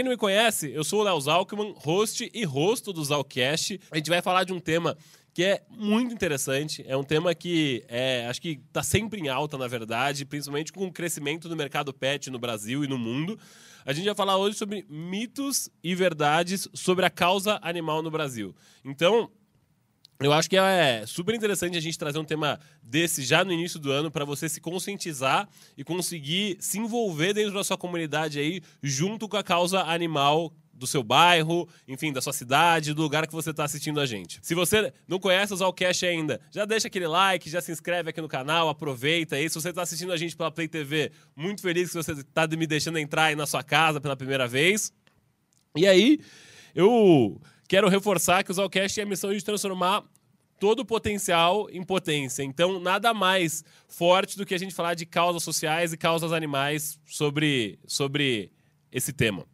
quem não me conhece, eu sou o Léo Zalkman, host e rosto do Zalcast. A gente vai falar de um tema que é muito interessante. É um tema que é, acho que está sempre em alta, na verdade, principalmente com o crescimento do mercado pet no Brasil e no mundo. A gente vai falar hoje sobre mitos e verdades sobre a causa animal no Brasil. Então, eu acho que é super interessante a gente trazer um tema desse já no início do ano para você se conscientizar e conseguir se envolver dentro da sua comunidade aí junto com a causa animal do seu bairro, enfim, da sua cidade, do lugar que você está assistindo a gente. Se você não conhece o Zalcast ainda, já deixa aquele like, já se inscreve aqui no canal, aproveita aí. Se você está assistindo a gente pela Play TV, muito feliz que você está me deixando entrar aí na sua casa pela primeira vez. E aí, eu quero reforçar que o Zalcast tem a missão de transformar todo o potencial em potência. Então, nada mais forte do que a gente falar de causas sociais e causas animais sobre, sobre esse tema.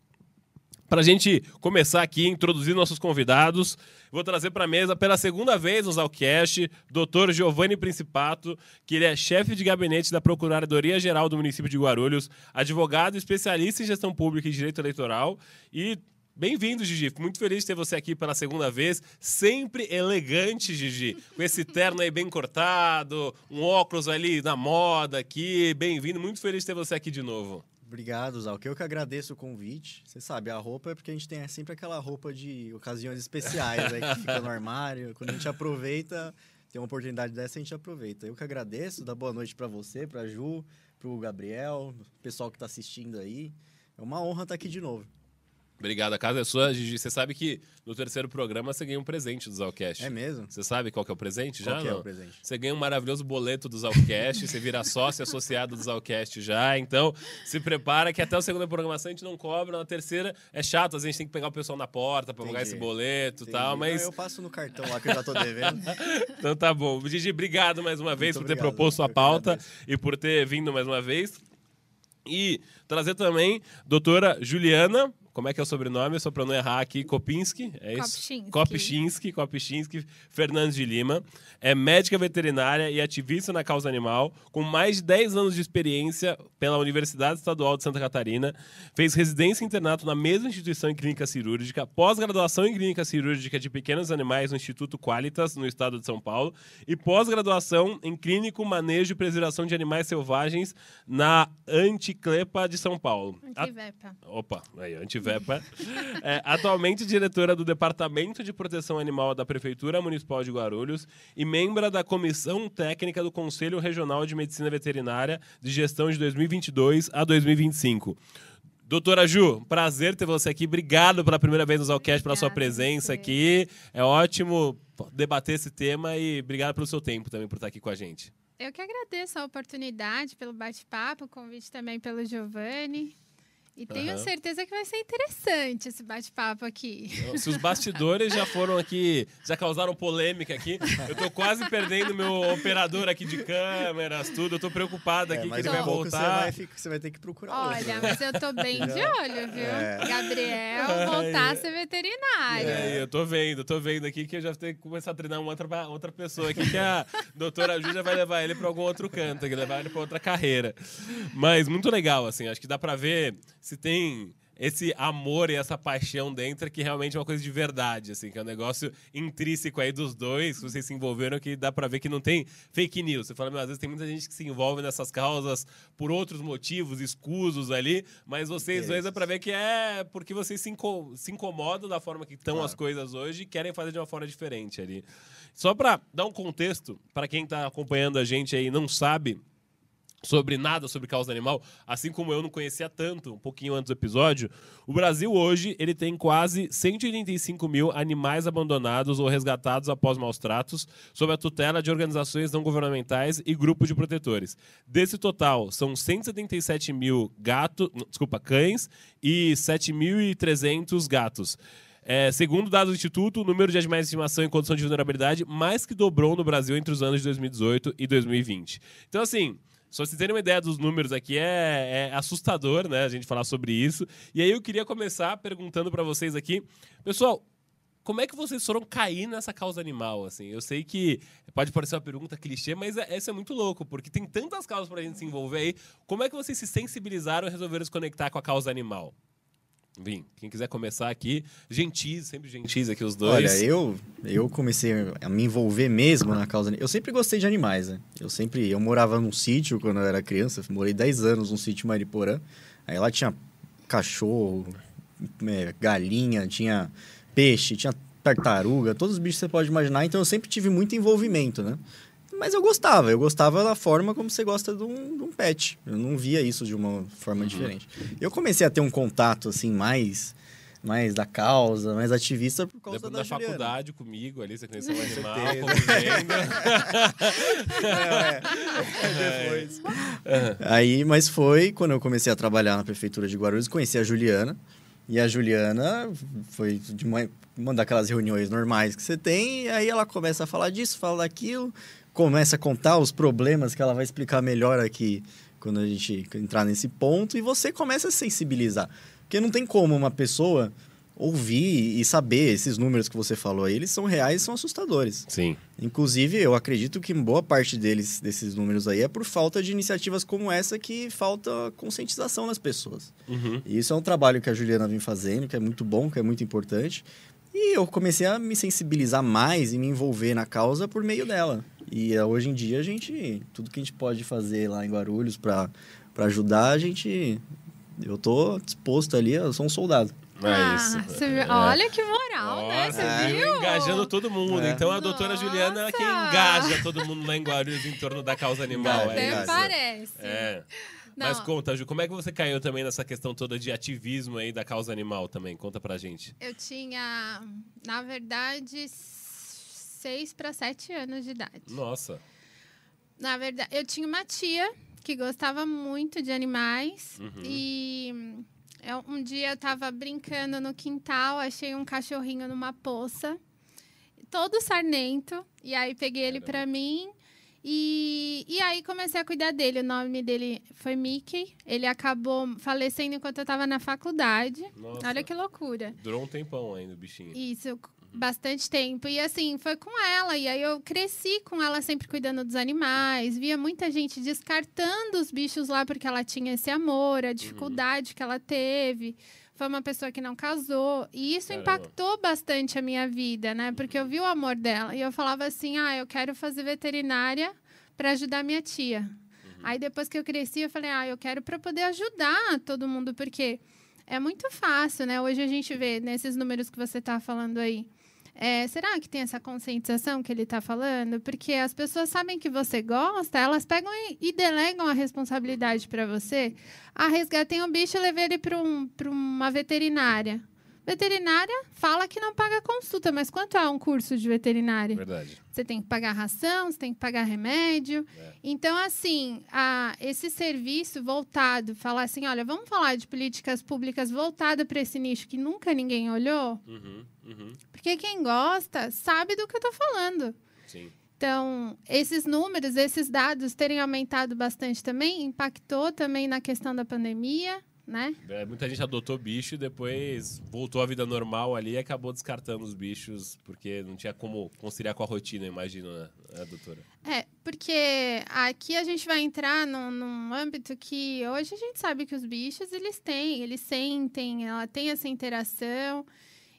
Para a gente começar aqui, introduzir nossos convidados, vou trazer para a mesa pela segunda vez no Zalcast, Dr. Giovanni Principato, que ele é chefe de gabinete da Procuradoria Geral do município de Guarulhos, advogado especialista em gestão pública e direito eleitoral e Bem-vindo, Gigi. Fico muito feliz de ter você aqui pela segunda vez. Sempre elegante, Gigi. Com esse terno aí bem cortado, um óculos ali na moda aqui. Bem-vindo. Muito feliz de ter você aqui de novo. Obrigado, Zalk. Eu que agradeço o convite. Você sabe, a roupa é porque a gente tem sempre aquela roupa de ocasiões especiais aí que fica no armário. Quando a gente aproveita, tem uma oportunidade dessa, a gente aproveita. Eu que agradeço, dá boa noite para você, para Ju, para o Gabriel, pessoal que está assistindo aí. É uma honra estar aqui de novo. Obrigado, a casa é sua, Gigi. Você sabe que no terceiro programa você ganha um presente do Zalcast. É mesmo? Você sabe qual que é o presente qual já? Não? é o presente? Você ganha um maravilhoso boleto do Zalcast, você vira sócio associado do Zalcast já. Então, se prepara que até o segundo programação a gente não cobra, na terceira é chato, às vezes a gente tem que pegar o pessoal na porta para pagar esse boleto e tal, mas... Não, eu passo no cartão lá que eu já tô devendo. então tá bom. Gigi, obrigado mais uma vez Muito por ter obrigado, proposto a eu que pauta e por ter vindo mais uma vez. E trazer também doutora Juliana, como é que é o sobrenome? Só para não errar aqui, Kopinski, é isso? Kopchinski. Kopchinski, Kopchinski Fernandes de Lima. É médica veterinária e ativista na causa animal, com mais de 10 anos de experiência pela Universidade Estadual de Santa Catarina. Fez residência e internato na mesma instituição em clínica cirúrgica, pós-graduação em clínica cirúrgica de pequenos animais no Instituto Qualitas, no estado de São Paulo, e pós-graduação em clínico manejo e preservação de animais selvagens na Anticlepa de São Paulo. A- Antivepa. Opa, aí, Antivepa. É, atualmente diretora do Departamento de Proteção Animal da Prefeitura Municipal de Guarulhos e membra da Comissão Técnica do Conselho Regional de Medicina Veterinária de Gestão de 2022 a 2025. Doutora Ju, prazer ter você aqui. Obrigado pela primeira vez no Zalcast, pela sua presença aqui. É ótimo debater esse tema e obrigado pelo seu tempo também por estar aqui com a gente. Eu que agradeço a oportunidade pelo bate-papo, o convite também pelo Giovanni. E tenho Aham. certeza que vai ser interessante esse bate-papo aqui. Se os bastidores já foram aqui, já causaram polêmica aqui, eu tô quase perdendo meu operador aqui de câmeras, tudo. Eu tô preocupado aqui É, que ele vai a pouco Você voltar. vai, ficar- você vai ter que procurar outro, Olha, né? mas eu tô bem de olho, viu? É. Gabriel voltar a ser veterinário. É, eu tô vendo, tô vendo aqui que eu já tenho que começar a treinar uma outra, outra pessoa aqui, que a doutora Ju já vai levar ele pra algum outro canto, que levar ele pra outra carreira. Mas muito legal, assim, acho que dá pra ver se tem esse amor e essa paixão dentro que realmente é uma coisa de verdade, assim, que é um negócio intrínseco aí dos dois, que vocês se envolveram, que dá pra ver que não tem fake news. Você fala, meu, às vezes tem muita gente que se envolve nessas causas por outros motivos, escusos ali, mas vocês dois é pra ver que é porque vocês se, inco- se incomodam da forma que estão Claro. as coisas hoje e querem fazer de uma forma diferente ali. Só pra dar um contexto, para quem tá acompanhando a gente aí e não sabe sobre nada sobre causa animal, assim como eu não conhecia tanto um pouquinho antes do episódio, o Brasil hoje ele tem quase 185 mil animais abandonados ou resgatados após maus tratos, sob a tutela de organizações não governamentais e grupos de protetores. Desse total, são 177 mil gatos, desculpa, cães e 7.300 gatos. É, segundo dados do Instituto, o número de animais de estimação em condição de vulnerabilidade mais que dobrou no Brasil entre os anos de 2018 e 2020. Então, assim, só vocês terem uma ideia dos números aqui, é, é assustador, né? A gente falar sobre isso. E aí eu queria começar perguntando para vocês aqui, pessoal, como é que vocês foram cair nessa causa animal, assim? Eu sei que pode parecer uma pergunta clichê, mas é, essa é muito louco, porque tem tantas causas pra gente se envolver aí. Como é que vocês se sensibilizaram e resolveram se conectar com a causa animal? Vim. Quem quiser começar aqui, gentis, sempre gentis aqui os dois. Olha, eu, eu comecei a me envolver mesmo na causa. Eu sempre gostei de animais, né? Eu sempre. Eu morava num sítio quando eu era criança, morei 10 anos num sítio Mariporã. Aí lá tinha cachorro, é, galinha, tinha peixe, tinha tartaruga, todos os bichos que você pode imaginar. Então eu sempre tive muito envolvimento, né? Mas eu gostava, eu gostava da forma como você gosta de um, de um pet. Eu não via isso de uma forma Uhum. diferente. Eu comecei a ter um contato, assim, mais, mais da causa, mais ativista por causa Depois da da Juliana. faculdade comigo ali, você conheceu o animal, certeza. convivendo. É, depois. Aí, mas foi quando eu comecei a trabalhar na prefeitura de Guarulhos, conheci a Juliana. E a Juliana foi de uma, uma daquelas reuniões normais que você tem, e aí ela começa a falar disso, fala daquilo, começa a contar os problemas que ela vai explicar melhor aqui quando a gente entrar nesse ponto, e você começa a se sensibilizar. Porque não tem como uma pessoa ouvir e saber esses números que você falou aí, eles são reais e são assustadores. Sim. Inclusive, eu acredito que boa parte deles, desses números aí, é por falta de iniciativas como essa que falta conscientização nas pessoas. Uhum. E isso é um trabalho que a Juliana vem fazendo, que é muito bom, que é muito importante. E eu comecei a me sensibilizar mais e me envolver na causa por meio dela. E eh, hoje em dia, a gente, tudo que a gente pode fazer lá em Guarulhos para ajudar, a gente. Eu tô disposto ali, eu sou um soldado. É Ah, isso. você viu? É. Olha que moral, né? Você Nossa, viu? Engajando todo mundo. É. Então a doutora Nossa! Juliana é quem engaja todo mundo lá em Guarulhos em torno da causa animal. É Até isso. parece. É. Não. Mas conta, Ju, como é que você caiu também nessa questão toda de ativismo aí da causa animal também? Conta pra gente. Eu tinha, na verdade, seis para sete anos de idade. Nossa. Na verdade, eu tinha uma tia que gostava muito de animais Uhum. e eu- um dia eu tava brincando no quintal, achei um cachorrinho numa poça, todo sarnento, e aí peguei ele pra mim e, e aí comecei a cuidar dele. O nome dele foi Mickey. Ele acabou falecendo enquanto eu tava na faculdade. Nossa. Olha que loucura. Durou um tempão ainda o bichinho. Isso, bastante tempo. E assim, foi com ela. E aí eu cresci com ela sempre cuidando dos animais. Via muita gente descartando os bichos lá porque ela tinha esse amor, a dificuldade que ela teve. Foi uma pessoa que não casou. E isso Caramba. impactou bastante a minha vida, né? Porque eu vi o amor dela. E eu falava assim: ah, eu quero fazer veterinária para ajudar minha tia. Aí depois que eu cresci, eu falei: ah, eu quero para poder ajudar todo mundo, porque é muito fácil, né? Hoje a gente vê nesses números que você está falando aí. É, será que tem essa conscientização que ele está falando? Porque as pessoas sabem que você gosta, elas pegam e, delegam a responsabilidade para você. Ah, resgatei um bicho e levei ele para um, uma veterinária. Veterinária fala que não paga consulta, mas quanto é um curso de veterinária? Verdade. Você tem que pagar ração, você tem que pagar remédio. É. Então, assim, a, esse serviço voltado, falar assim, olha, vamos falar de políticas públicas voltadas para esse nicho que nunca ninguém olhou, Uhum, uhum. porque quem gosta sabe do que eu estou falando. Sim. Então, esses números, esses dados terem aumentado bastante também, impactou também na questão da pandemia, né? É, muita gente adotou bicho e depois voltou à vida normal ali e acabou descartando os bichos porque não tinha como conciliar com a rotina, imagino, né, né, doutora? É, porque aqui a gente vai entrar num, num âmbito que hoje a gente sabe que os bichos, eles têm, eles sentem, ela tem essa interação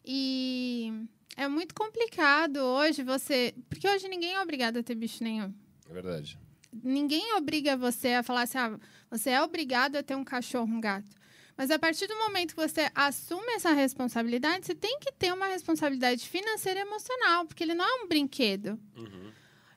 e é muito complicado hoje você... Porque hoje ninguém é obrigado a ter bicho nenhum. É verdade. Ninguém obriga você a falar assim, ah, você é obrigado a ter um cachorro, um gato. Mas a partir do momento que você assume essa responsabilidade, você tem que ter uma responsabilidade financeira e emocional, porque ele não é um brinquedo. Uhum.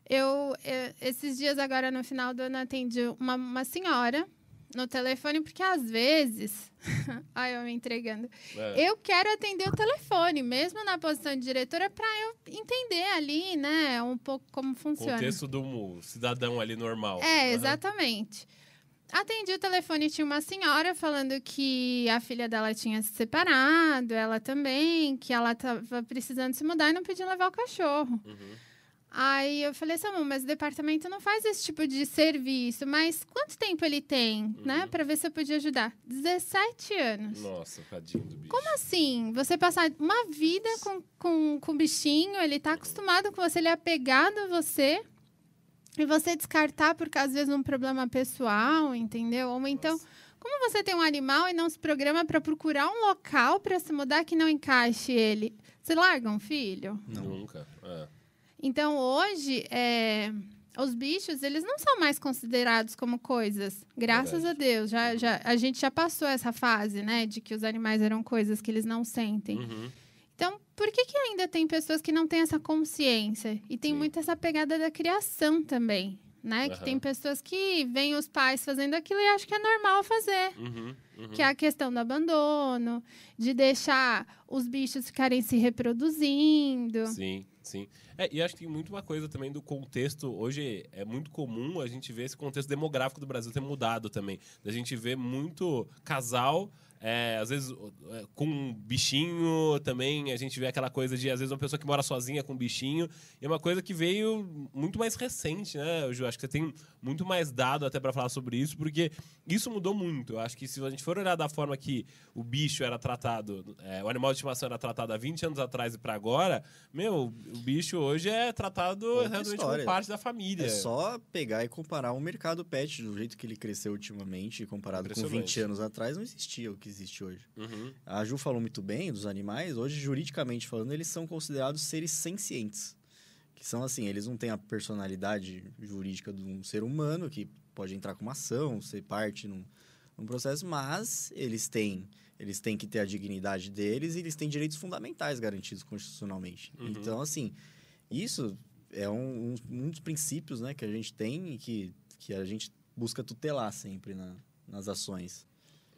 Eu, eu- esses dias agora no final do ano atendi uma, uma senhora no telefone, porque às vezes. Ai, eu me entregando. É. Eu quero atender o telefone, mesmo na posição de diretora, para eu entender ali, né, um pouco como funciona. Contexto do cidadão ali normal. É, exatamente. Atendi o telefone tinha uma senhora falando que a filha dela tinha se separado, ela também, que ela estava precisando se mudar e não podia levar o cachorro. Uhum. Aí eu falei, Samu, mas o departamento não faz esse tipo de serviço. Mas quanto tempo ele tem, né? Uhum. Pra ver se eu podia ajudar. 17 anos. Nossa, tadinho do bicho. Como assim? Você passar uma vida com, com, com o bichinho, ele tá acostumado com você, ele é apegado a você. E você descartar porque às vezes um problema pessoal, entendeu? Ou então, Nossa. Como você tem um animal e não se programa para procurar um local para se mudar que não encaixe ele? Você larga um filho? Não. Nunca. É. Então, hoje, é, os bichos, eles não são mais considerados como coisas. Graças Verdade. a Deus. Já, já, a gente já passou essa fase, né? De que os animais eram coisas que eles não sentem. Uhum. Então, por que, que ainda tem pessoas que não têm essa consciência? E tem Sim. muito essa pegada da criação também, né? Que Aham. tem pessoas que veem os pais fazendo aquilo e acham que é normal fazer. Uhum. Uhum. Que é a questão do abandono, de deixar os bichos ficarem se reproduzindo. Sim, sim. É, e acho que tem muito uma coisa também do contexto. Hoje é muito comum a gente ver esse contexto demográfico do Brasil ter mudado também. A gente vê muito casal. É, às vezes é, com um bichinho também, a gente vê aquela coisa de, às vezes, uma pessoa que mora sozinha com um bichinho. E é uma coisa que veio muito mais recente, né, Ju? Acho que você tem muito mais dado até para falar sobre isso, porque isso mudou muito. Eu acho que se a gente for olhar da forma que o bicho era tratado, é, o animal de estimação era tratado há 20 anos atrás e para agora, meu, o bicho hoje é tratado Outra realmente história. como parte da família. É só pegar e comparar o mercado pet do jeito que ele cresceu ultimamente, comparado com 20 Impressionante. anos atrás, não existia o que existe hoje. Uhum, A Ju falou muito bem dos animais, hoje, juridicamente falando, eles são considerados seres sencientes. Que são assim, eles não têm a personalidade jurídica de um ser humano, que pode entrar com uma ação, ser parte num, num processo, mas eles têm, eles têm que ter a dignidade deles e eles têm direitos fundamentais garantidos constitucionalmente. Uhum. Então, assim, isso é um, um, um dos princípios né, que a gente tem e que, que a gente busca tutelar sempre na- nas ações,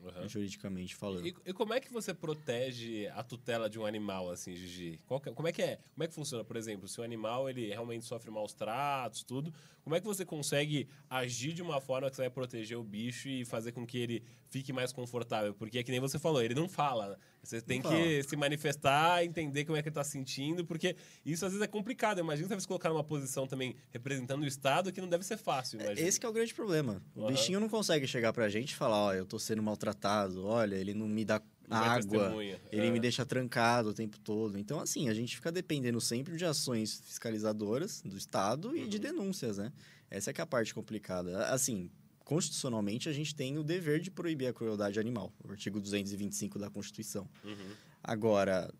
uhum. juridicamente falando. E, e como é que você protege a tutela de um animal, assim, Gigi? Que é- como é que é? Como é que funciona? Por exemplo, se o animal ele realmente sofre maus tratos, tudo, como é que você consegue agir de uma forma que você vai proteger o bicho e fazer com que ele fique mais confortável? Porque é que nem você falou, ele não fala. Você tem Não que se manifestar, entender como é que ele tá sentindo, porque isso às vezes é complicado. Imagina você se colocar numa posição também representando o Estado que não deve ser fácil, imagina. Esse que é o grande problema. O Aham. bichinho não consegue chegar pra gente e falar, ó, eu tô sendo maltratado, olha, ele não me dá Não água, ele É. me deixa trancado o tempo todo. Então, assim, a gente fica dependendo sempre de ações fiscalizadoras do Estado e de Uhum. denúncias, né? Essa é que é a parte complicada. Assim, constitucionalmente, a gente tem o dever de proibir a crueldade animal, o artigo 225 da Constituição. Uhum. Agora,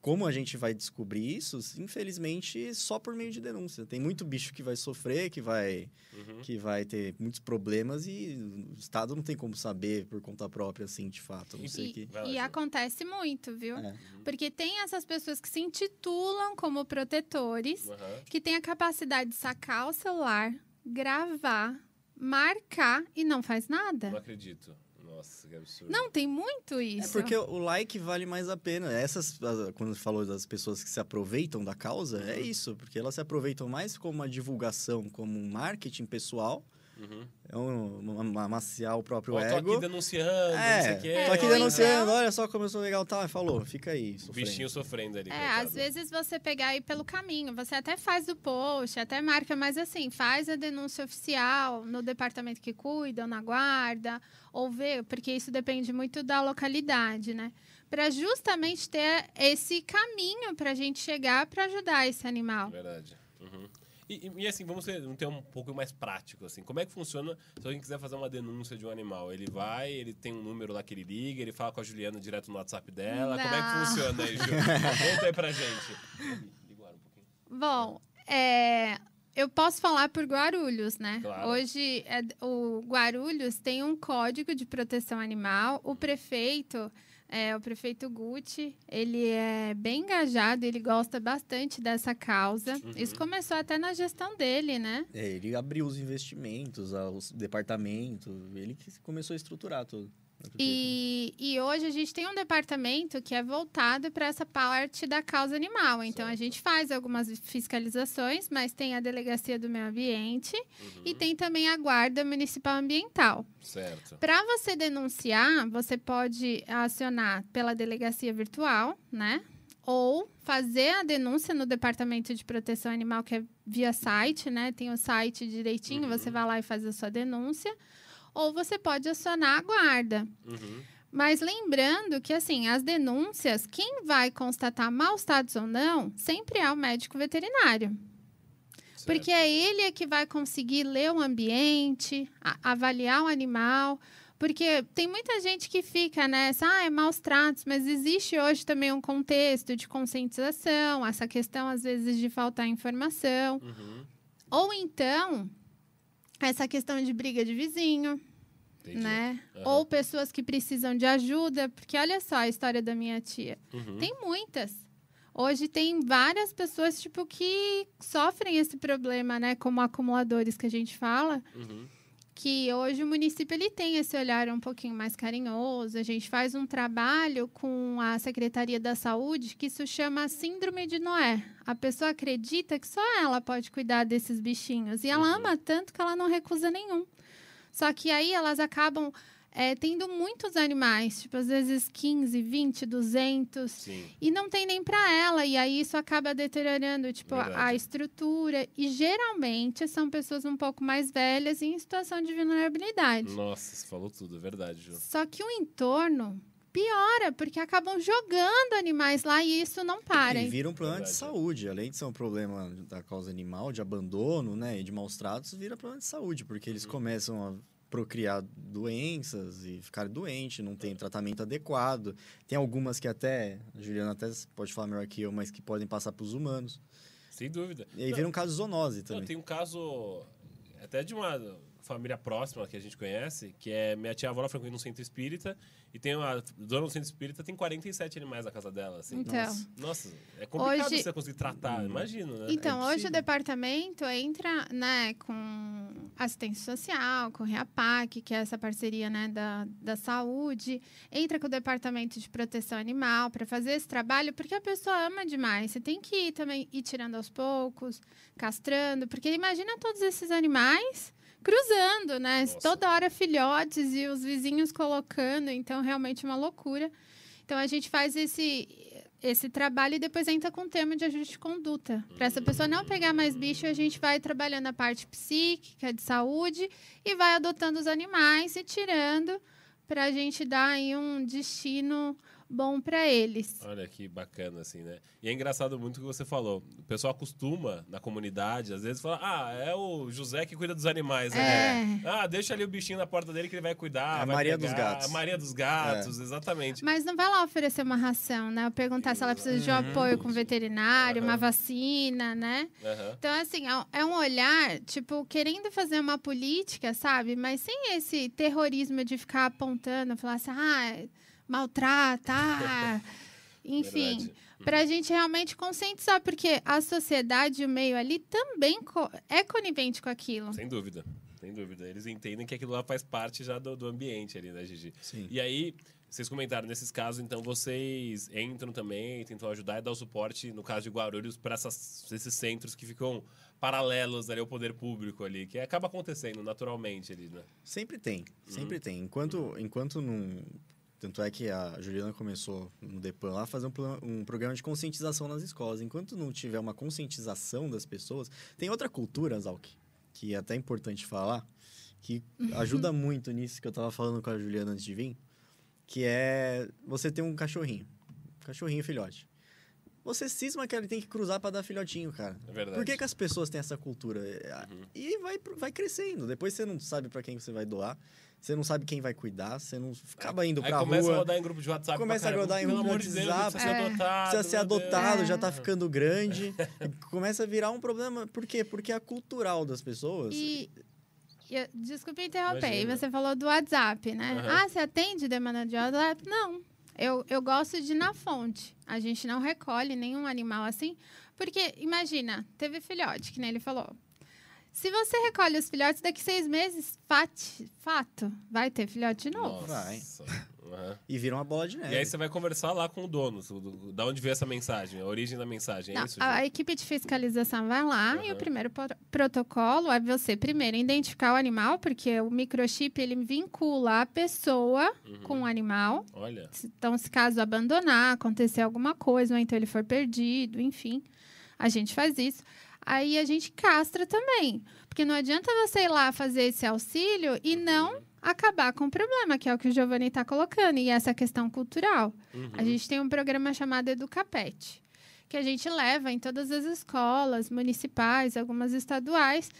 como a gente vai descobrir isso? Infelizmente, só por meio de denúncia. Tem muito bicho que vai sofrer, que vai, Uhum. que vai ter muitos problemas e o Estado não tem como saber por conta própria, assim, de fato. Não sei E, que... E acontece muito, viu? É. Porque tem essas pessoas que se intitulam como protetores, Uhum. que têm a capacidade de sacar o celular, gravar, marcar e não faz nada. Não acredito. Nossa, que absurdo. Não, tem muito É isso. porque o like vale mais a pena. Essas, as- quando falou das pessoas que se aproveitam da causa, é Uhum. isso, porque elas se aproveitam mais como uma divulgação, como um marketing pessoal, Uhum. é um, uma, amaciar o próprio tô ego. aqui denunciando, não sei É, o quê. tô aqui Ou denunciando, então- olha só como eu sou legal, tá? Falou, fica aí. O sofrendo. bichinho sofrendo ali. É, coitado. às vezes você pegar aí pelo caminho, você até faz o post, até marca, mas assim, faz a denúncia oficial no departamento que cuida, ou na guarda, ou vê, porque isso depende muito da localidade, né? Para justamente ter esse caminho para a gente chegar para ajudar esse animal. Verdade. Uhum. E, e- e, assim, vamos ter, ter um pouco mais prático, assim. Como é que funciona se alguém quiser fazer uma denúncia de um animal? Ele vai, ele tem um número lá que ele liga, ele fala com a Juliana direto no WhatsApp dela. Como é que Não. funciona aí, Ju? Conta aí pra gente. Liga o ar um pouquinho. Bom, é, eu posso falar por Guarulhos, né? Claro. Hoje, é, o Guarulhos tem um código de proteção animal. O prefeito, é, o prefeito Gucci, ele é bem engajado, ele gosta bastante dessa causa. Uhum. Isso começou até na gestão dele, né? É, ele abriu os investimentos, ah, os departamentos, ele que começou a estruturar tudo. A. E, e hoje a gente tem um departamento que é voltado para essa parte da causa animal. Então a Certo. gente faz algumas fiscalizações, mas tem a delegacia do meio ambiente Uhum. e tem também a guarda municipal ambiental. Certo. Para você denunciar, você pode acionar pela delegacia virtual, né? Ou fazer a denúncia no departamento de proteção animal, que é via site, né? Tem o site direitinho, Uhum. você vai lá e faz a sua denúncia. Ou você pode acionar a guarda. Uhum. Mas lembrando que, assim, as denúncias, quem vai constatar maus tratos ou não, sempre é o médico veterinário. Certo. Porque é ele é que vai conseguir ler o ambiente, avaliar o animal. Porque tem muita gente que fica nessa, ah, é maus tratos, mas existe hoje também um contexto de conscientização, essa questão, às vezes, de faltar informação. Uhum. Ou então, essa questão de briga de vizinho, Entendi. né? Aham. Ou pessoas que precisam de ajuda, porque olha só a história da minha tia. Uhum. Tem muitas. Hoje tem várias pessoas, tipo, que sofrem esse problema, né? Como acumuladores que a gente fala. Uhum. Que hoje o município ele tem esse olhar um pouquinho mais carinhoso. A gente faz um trabalho com a Secretaria da Saúde que isso chama Síndrome de Noé. A pessoa acredita que só ela pode cuidar desses bichinhos. E ela Uhum. ama tanto que ela não recusa nenhum. Só que aí elas acabam é, tendo muitos animais, tipo, às vezes 15, 20, 200. Sim. E não tem nem para ela, e aí isso acaba deteriorando, tipo, a, a estrutura. E geralmente são pessoas um pouco mais velhas e em situação de vulnerabilidade. Nossa, você falou tudo, é verdade, Ju. Só que o entorno piora, porque acabam jogando animais lá e isso não para. E vira um problema de Verdade. saúde. Além de ser um problema da causa animal, de abandono, né? E de maus tratos, vira problema de saúde, porque eles Uhum. começam a procriar doenças e ficar doentes, não tem tratamento adequado. Tem algumas que até, a Juliana até pode falar melhor que eu, mas que podem passar para os humanos. Sem dúvida. E aí Não, vira um caso zoonose Não, também. tem um caso até de uma família próxima que a gente conhece, que é minha tia avó frequenta um centro espírita e tem uma dona do centro espírita tem 47 animais na casa dela, assim. Então. Nossa. Nossa, é complicado Hoje- você conseguir tratar, imagino, né? Então, É hoje o departamento entra né, com assistência social, com o REAPAC, que é essa parceria né, da, da saúde, entra com o departamento de proteção animal para fazer esse trabalho, porque a pessoa ama demais. Você tem que ir também ir tirando aos poucos, castrando, porque imagina todos esses animais cruzando, né? Nossa. Toda hora filhotes e os vizinhos colocando, então realmente uma loucura. Então a gente faz esse esse trabalho e depois entra com o tema de ajuste de conduta. Para essa pessoa não pegar mais bicho, a gente vai trabalhando a parte psíquica, de saúde, e vai adotando os animais e tirando para a gente dar aí um destino bom para eles. Olha que bacana, assim, né? E é engraçado muito o que você falou. O pessoal acostuma na comunidade, às vezes, fala: ah, é o José que cuida dos animais. né? É. Ah, deixa ali o bichinho na porta dele que ele vai cuidar. É a vai Maria pegar. dos gatos. A Maria dos gatos, exatamente. Mas não vai lá oferecer uma ração, né? Ou perguntar se ela precisa de um apoio com veterinário, uma Aham. vacina, né? Aham. Então, assim, é um- é um olhar, tipo, querendo fazer uma política, sabe? Mas sem esse terrorismo de ficar apontando, falar assim, ah, maltrata, ah. Enfim, para a gente realmente conscientizar, porque a sociedade e o meio ali também co- é conivente com aquilo. Sem dúvida. Sem dúvida. Eles entendem que aquilo lá faz parte já do, do ambiente ali, né, Gigi? Sim. E aí, vocês comentaram, nesses casos, então, vocês entram também, tentam ajudar e dar o suporte, no caso de Guarulhos, para esses centros que ficam paralelos ali ao poder público ali, que acaba acontecendo naturalmente ali, né? Sempre tem, sempre tem. Enquanto, enquanto não. Tanto é que a Juliana começou no Depan lá a fazer um, um programa de conscientização nas escolas. Enquanto não tiver uma conscientização das pessoas. Tem outra cultura, Zalk, que é até importante falar, que ajuda muito nisso que eu tava falando com a Juliana antes de vir, que é você ter um cachorrinho. Cachorrinho filhote. Você cisma que ele tem que cruzar para dar filhotinho, cara. É verdade. Por que, que as pessoas têm essa cultura? É, E vai, vai crescendo. Depois você não sabe para quem você vai doar. Você não sabe quem vai cuidar. Você não acaba indo Aí pra começa a rua. rodar em grupo de WhatsApp. Começa a rodar em grupo amor de WhatsApp. precisa ser É. adotado. Precisa ser adotado, já tá É. ficando grande. E começa a virar um problema. Por quê? Porque a cultural das pessoas. E, eu- desculpa interromper, Imagina. você falou do WhatsApp, né? Aham. Ah, você atende demanda de WhatsApp? Não. Eu, eu gosto de ir na fonte. A gente não recolhe nenhum animal assim, porque, imagina, teve filhote, que nem ele falou. Se você recolhe os filhotes, daqui seis meses, fat- fato, vai ter filhote de novo. Vai. Nossa. Aham. E vira uma bola de E neve. aí você vai conversar lá com o dono, do- do- da onde veio essa mensagem, a origem da mensagem, é Não, isso, Ju? a equipe de fiscalização vai lá e Aham. o primeiro pro- protocolo é você primeiro identificar o animal, porque o microchip ele vincula a pessoa Uhum. com o animal. Olha, Então, se caso abandonar, acontecer alguma coisa, ou então ele for perdido, enfim, a gente faz isso. Aí a gente castra também. Porque não adianta você ir lá fazer esse auxílio e não acabar com o problema, que é o que o Giovanni está colocando, e essa questão cultural. Uhum. A gente tem um programa chamado Educapet, que a gente leva em todas as escolas municipais, algumas estaduais,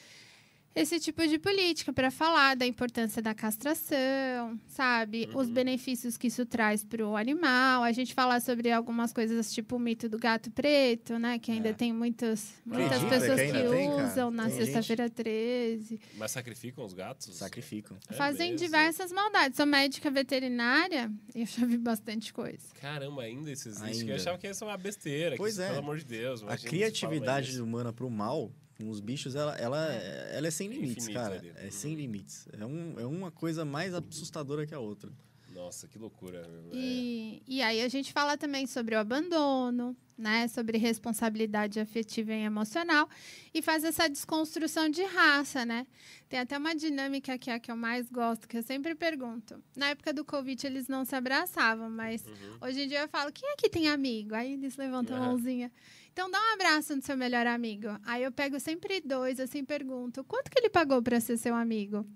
esse tipo de política para falar da importância da castração, sabe? Os Uhum. benefícios que isso traz para o animal. A gente falar sobre algumas coisas tipo o mito do gato preto, né? Que ainda É. tem muitas, muitas Acredita pessoas que que, tem, usam na sexta-feira 13. Mas sacrificam os gatos? Sacrificam. É Fazem mesmo? diversas maldades. Sou médica veterinária e eu já vi bastante coisa. Caramba, ainda isso existe. Ainda. Eu achava que isso é uma besteira. Pois que, é. Pelo amor de Deus. A criatividade humana pro mal, com os bichos, ela, ela, ela é sem limites, Infinita cara. ali. É Uhum. sem limites. É, um, é uma coisa mais assustadora que a outra. Nossa, que loucura. É. E, e aí a gente fala também sobre o abandono, né? Sobre responsabilidade afetiva e emocional e faz essa desconstrução de raça, né? Tem até uma dinâmica que é a que eu mais gosto, que eu sempre pergunto. Na época do Covid eles não se abraçavam, mas Uhum. hoje em dia eu falo, quem aqui tem amigo? Aí eles levantam a Aham. mãozinha. Então dá um abraço no seu melhor amigo. Aí eu pego sempre dois, assim, pergunto, quanto que ele pagou para ser seu amigo?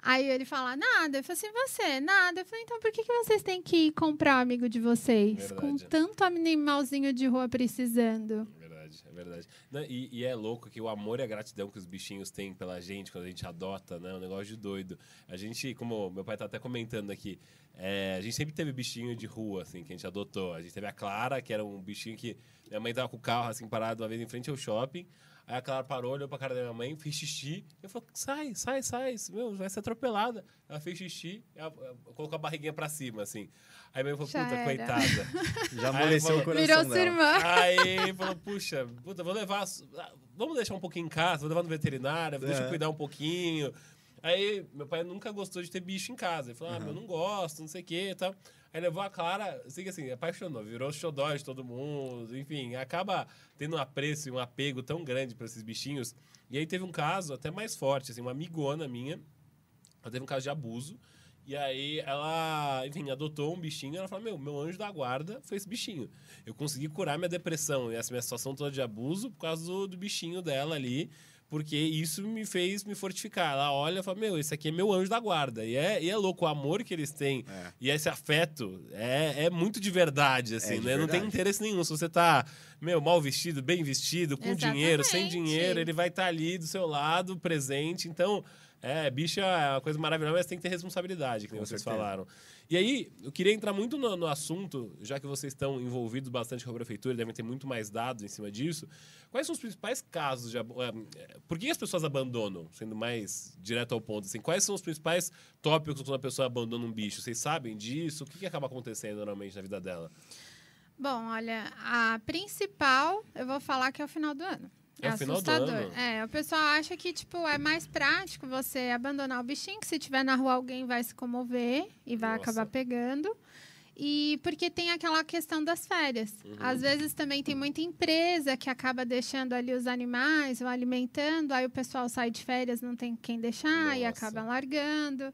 Aí ele fala, nada. Eu falo assim, você, nada. Eu falei, então por que, que vocês têm que comprar o amigo de vocês? Com Verdade. tanto animalzinho de rua precisando. É verdade, é verdade. E, e é louco que o amor e a gratidão que os bichinhos têm pela gente quando a gente adota, né? É um negócio de doido. A gente, como meu pai tá até comentando aqui, é, a gente sempre teve bichinho de rua, assim, que a gente adotou. A gente teve a Clara, que era um bichinho que minha mãe tava com o carro, assim, parado uma vez em frente ao shopping. Aí a Clara parou, olhou pra cara da minha mãe, fez xixi. Eu falei, sai, sai, sai, meu, vai ser atropelada. Ela fez xixi, ela, ela colocou a barriguinha pra cima, assim. Aí minha mãe falou, puta, era. coitada. Já amoleceu o coração Virou dela. sua irmã. Aí falou, puxa, puta, vou levar. Vamos deixar um pouquinho em casa, vou levar no veterinário, deixa eu É. cuidar um pouquinho. Aí meu pai nunca gostou de ter bicho em casa. Ele falou, ah, Uhum. eu não gosto, não sei o que e tal. Aí levou a Clara, assim, assim, apaixonou, virou xodó de todo mundo, enfim, acaba tendo um apreço e um apego tão grande para esses bichinhos. E aí teve um caso até mais forte, assim, uma amigona minha, ela teve um caso de abuso. E aí ela, enfim, adotou um bichinho. Ela falou: Meu, meu anjo da guarda foi esse bichinho. Eu consegui curar minha depressão e essa minha situação toda de abuso por causa do, do bichinho dela ali. Porque isso me fez me fortificar. Ela olha e fala: Meu, esse aqui é meu anjo da guarda. E é, e é louco, o amor que eles têm É. e esse afeto é, é muito de verdade, assim, É de né? Não tem verdade. interesse nenhum. Se você tá, meu, mal vestido, bem vestido, com dinheiro, sem Exatamente. dinheiro, ele vai estar ali do seu lado, presente. Então, é, bicho é uma coisa maravilhosa, mas tem que ter responsabilidade, que nem Com vocês certeza. falaram. E aí, eu queria entrar muito no, no assunto, já que vocês estão envolvidos bastante com a prefeitura, devem ter muito mais dados em cima disso. Quais são os principais casos de eh, Por que as pessoas abandonam? Sendo mais direto ao ponto, assim, quais são os principais tópicos quando a pessoa abandona um bicho? Vocês sabem disso? O que, que acaba acontecendo normalmente na vida dela? Bom, olha, a principal, eu vou falar que é o final do ano. É ano? É, o pessoal acha que, tipo, é mais prático você abandonar o bichinho, que se tiver na rua alguém vai se comover e vai Nossa. acabar pegando. E porque tem aquela questão das férias. Uhum. Às vezes também tem muita empresa que acaba deixando ali os animais, ou alimentando, aí o pessoal sai de férias, não tem quem deixar e Nossa. acaba largando.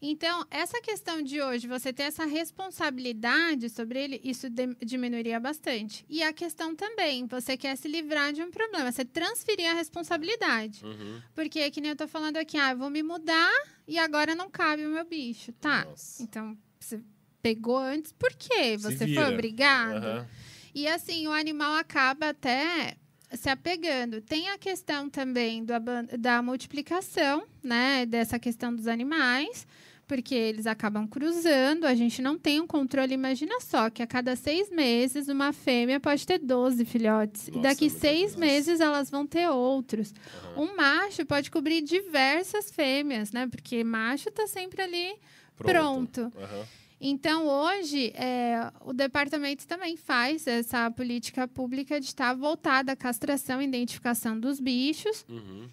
Então, essa questão de hoje, você ter essa responsabilidade sobre ele, isso de- diminuiria bastante. E a questão também, você quer se livrar de um problema, você transferir a responsabilidade. Uhum. Porque, que nem eu tô falando aqui, ah, eu vou me mudar e agora não cabe o meu bicho. Tá. Nossa. Então, você pegou antes, por quê? Você foi obrigado? Aham. E assim, o animal acaba até se apegando. Tem a questão também do, da multiplicação, né? Dessa questão dos animais, porque eles acabam cruzando, a gente não tem um controle. Imagina só que a cada seis meses uma fêmea pode ter 12 filhotes. Nossa, e daqui seis meses elas vão ter outros. Aham. Um macho pode cobrir diversas fêmeas, né? Porque macho está sempre ali pronto. Aham. Então, hoje, é, o departamento também faz essa política pública de estar voltada à castração e identificação dos bichos. Uhum.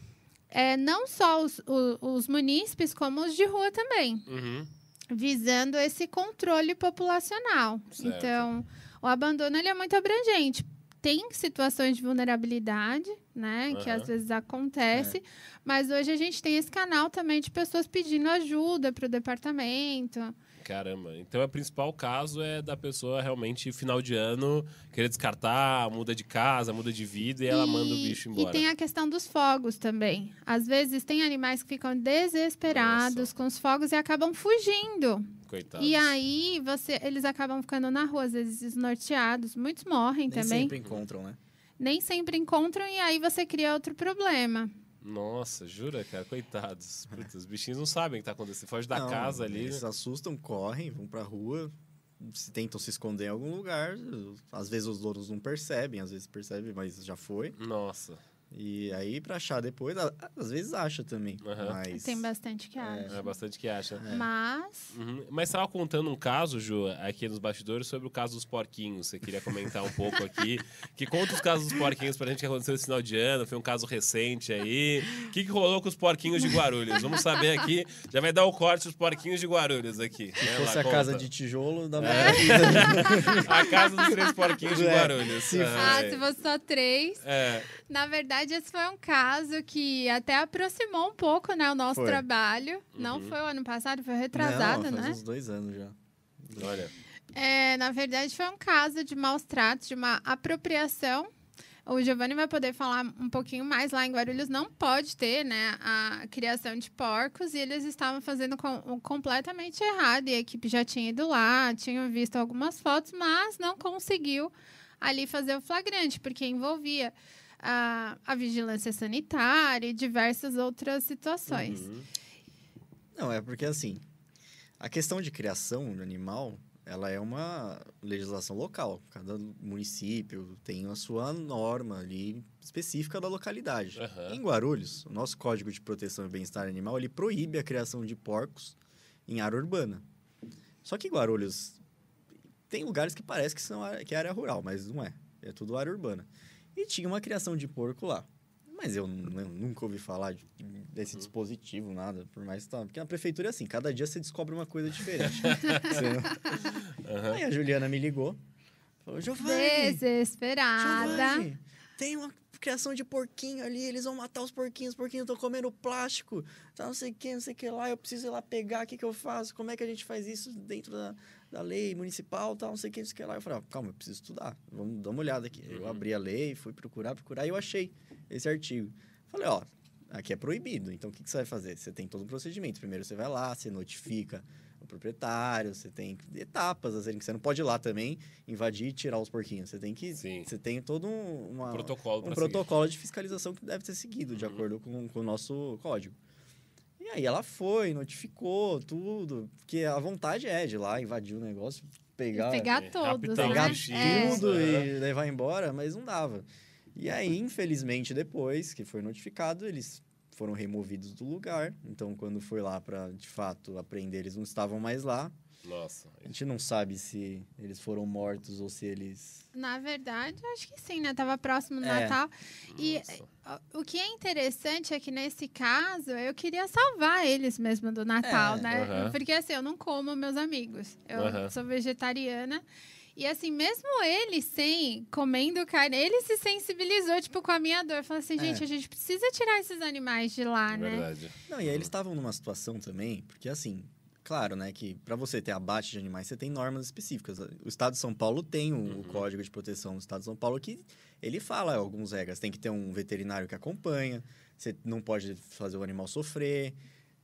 É, não só os, o- os munícipes, como os de rua também, Uhum. visando esse controle populacional. Certo. Então, o abandono ele é muito abrangente. Tem situações de vulnerabilidade, né, que Aham. às vezes acontece, mas hoje a gente tem esse canal também de pessoas pedindo ajuda para o departamento. Caramba. Então, o principal caso é da pessoa realmente, final de ano, querer descartar, muda de casa, muda de vida e ela manda o bicho embora. E tem a questão dos fogos também. Às vezes tem animais que ficam desesperados Nossa. com os fogos e acabam fugindo. Coitados. E aí você, eles acabam ficando na rua, às vezes desnorteados. Muitos morrem Nem também. sempre encontram, né? Nem sempre encontram e aí você cria outro problema. Nossa, jura, cara? Coitados. Putz, os bichinhos não sabem o que tá acontecendo. Foge da Não, casa ali. Eles se assustam, correm, vão pra rua, se tentam se esconder em algum lugar. Às vezes os donos não percebem, às vezes percebem, mas já foi. Nossa. E aí, pra achar depois, às vezes acha também. Aham. Mas. Tem bastante que acha. É bastante que acha. Mas Uhum. Mas estava contando um caso, Ju, aqui nos bastidores, sobre o caso dos porquinhos. Você queria comentar um pouco aqui. Que conta os casos dos porquinhos pra gente que aconteceu esse final de ano. Foi um caso recente aí. O que, que rolou com os porquinhos de Guarulhos? Vamos saber aqui. Já vai dar o corte dos porquinhos de Guarulhos aqui. Se Vai fosse lá, a casa conta. de tijolo, da A casa dos três porquinhos de É, Guarulhos. se Ah, É. se fosse só três. É, Na verdade, esse foi um caso que até aproximou um pouco, né, o nosso Foi. trabalho. Não Uhum. foi o ano passado, foi retrasado, Não, faz né? uns dois anos já. olha. É, na verdade, foi um caso de maus tratos, de uma apropriação. O Giovanni vai poder falar um pouquinho mais. Lá em Guarulhos não pode ter né, a criação de porcos e eles estavam fazendo com- completamente errado. E a equipe já tinha ido lá, tinham visto algumas fotos, mas não conseguiu ali fazer o flagrante, porque envolvia a, a vigilância sanitária e diversas outras situações. Uhum. Não, é porque assim, a questão de criação de animal, ela é uma legislação local. Cada município tem a sua norma ali específica da localidade. Aham. Em Guarulhos, o nosso Código de Proteção e Bem-Estar Animal, ele proíbe a criação de porcos em área urbana. Só que Guarulhos tem lugares que parece que, são, área- que é área rural, mas não é. É tudo área urbana. E tinha uma criação de porco lá. Mas eu, eu nunca ouvi falar de- desse dispositivo, nada. Por mais que tá. Porque na prefeitura é assim, cada dia você descobre uma coisa diferente. Não- Aham. Aí a Juliana me ligou. Falou, Giovanni, Desesperada. Giovanni, tem uma criação de porquinho ali, eles vão matar os porquinhos, os porquinhos estão comendo plástico, tá não sei o que, não sei o que lá, eu preciso ir lá pegar, o que, que eu faço? Como é que a gente faz isso dentro da, da lei municipal, tal, não sei o que, não sei o que lá. Eu falei, ó, calma, eu preciso estudar, vamos dar uma olhada aqui. Eu Uhum. abri a lei, fui procurar, procurar, e eu achei esse artigo. Falei, ó, aqui é proibido, então o que, que você vai fazer? Você tem todo um procedimento. Primeiro você vai lá, você notifica o proprietário, você tem etapas, assim, que você não pode ir lá também invadir e tirar os porquinhos. Você tem que. Sim. Você tem todo um, uma, Protocolo um protocolo de fiscalização que deve ser seguido, de Uhum. acordo com, com o nosso código. E aí ela foi, notificou tudo, porque a vontade é de ir lá invadir o negócio, pegar, Pegar É, todos, né? pegar bichinhos. É. tudo Aham. e levar embora, mas não dava. E aí, infelizmente, depois que foi notificado, eles foram removidos do lugar. Então, quando foi lá para de fato apreender, eles não estavam mais lá. Nossa. A gente não sabe se eles foram mortos ou se eles. Na verdade, acho que sim, né? Tava próximo do É. Natal. E Nossa. o que é interessante é que nesse caso, eu queria salvar eles mesmo do Natal, É. né? Aham. Porque assim, eu não como meus amigos. Eu Aham. sou vegetariana. E assim, mesmo ele sem comendo carne, ele se sensibilizou, tipo, com a minha dor. Falou assim, É. gente, a gente precisa tirar esses animais de lá, né? Verdade. Não, e aí eles estavam numa situação também, porque assim, claro, né, que para você ter abate de animais, você tem normas específicas. O Estado de São Paulo tem o Uhum. Código de Proteção do Estado de São Paulo que ele fala algumas regras. Tem que ter um veterinário que acompanha, você não pode fazer o animal sofrer,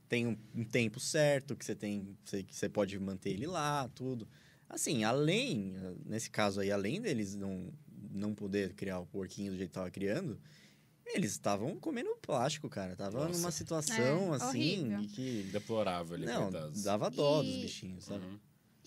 tem um, um tempo certo que você tem, você- que você pode manter ele lá, tudo. Assim, além, nesse caso aí, além deles não, não poder criar o porquinho do jeito que tava criando, eles estavam comendo plástico, cara. Tava Nossa. numa situação É, assim horrível. que. Deplorável ali, Não, coitados. dava dó dos E- bichinhos, sabe? Uhum.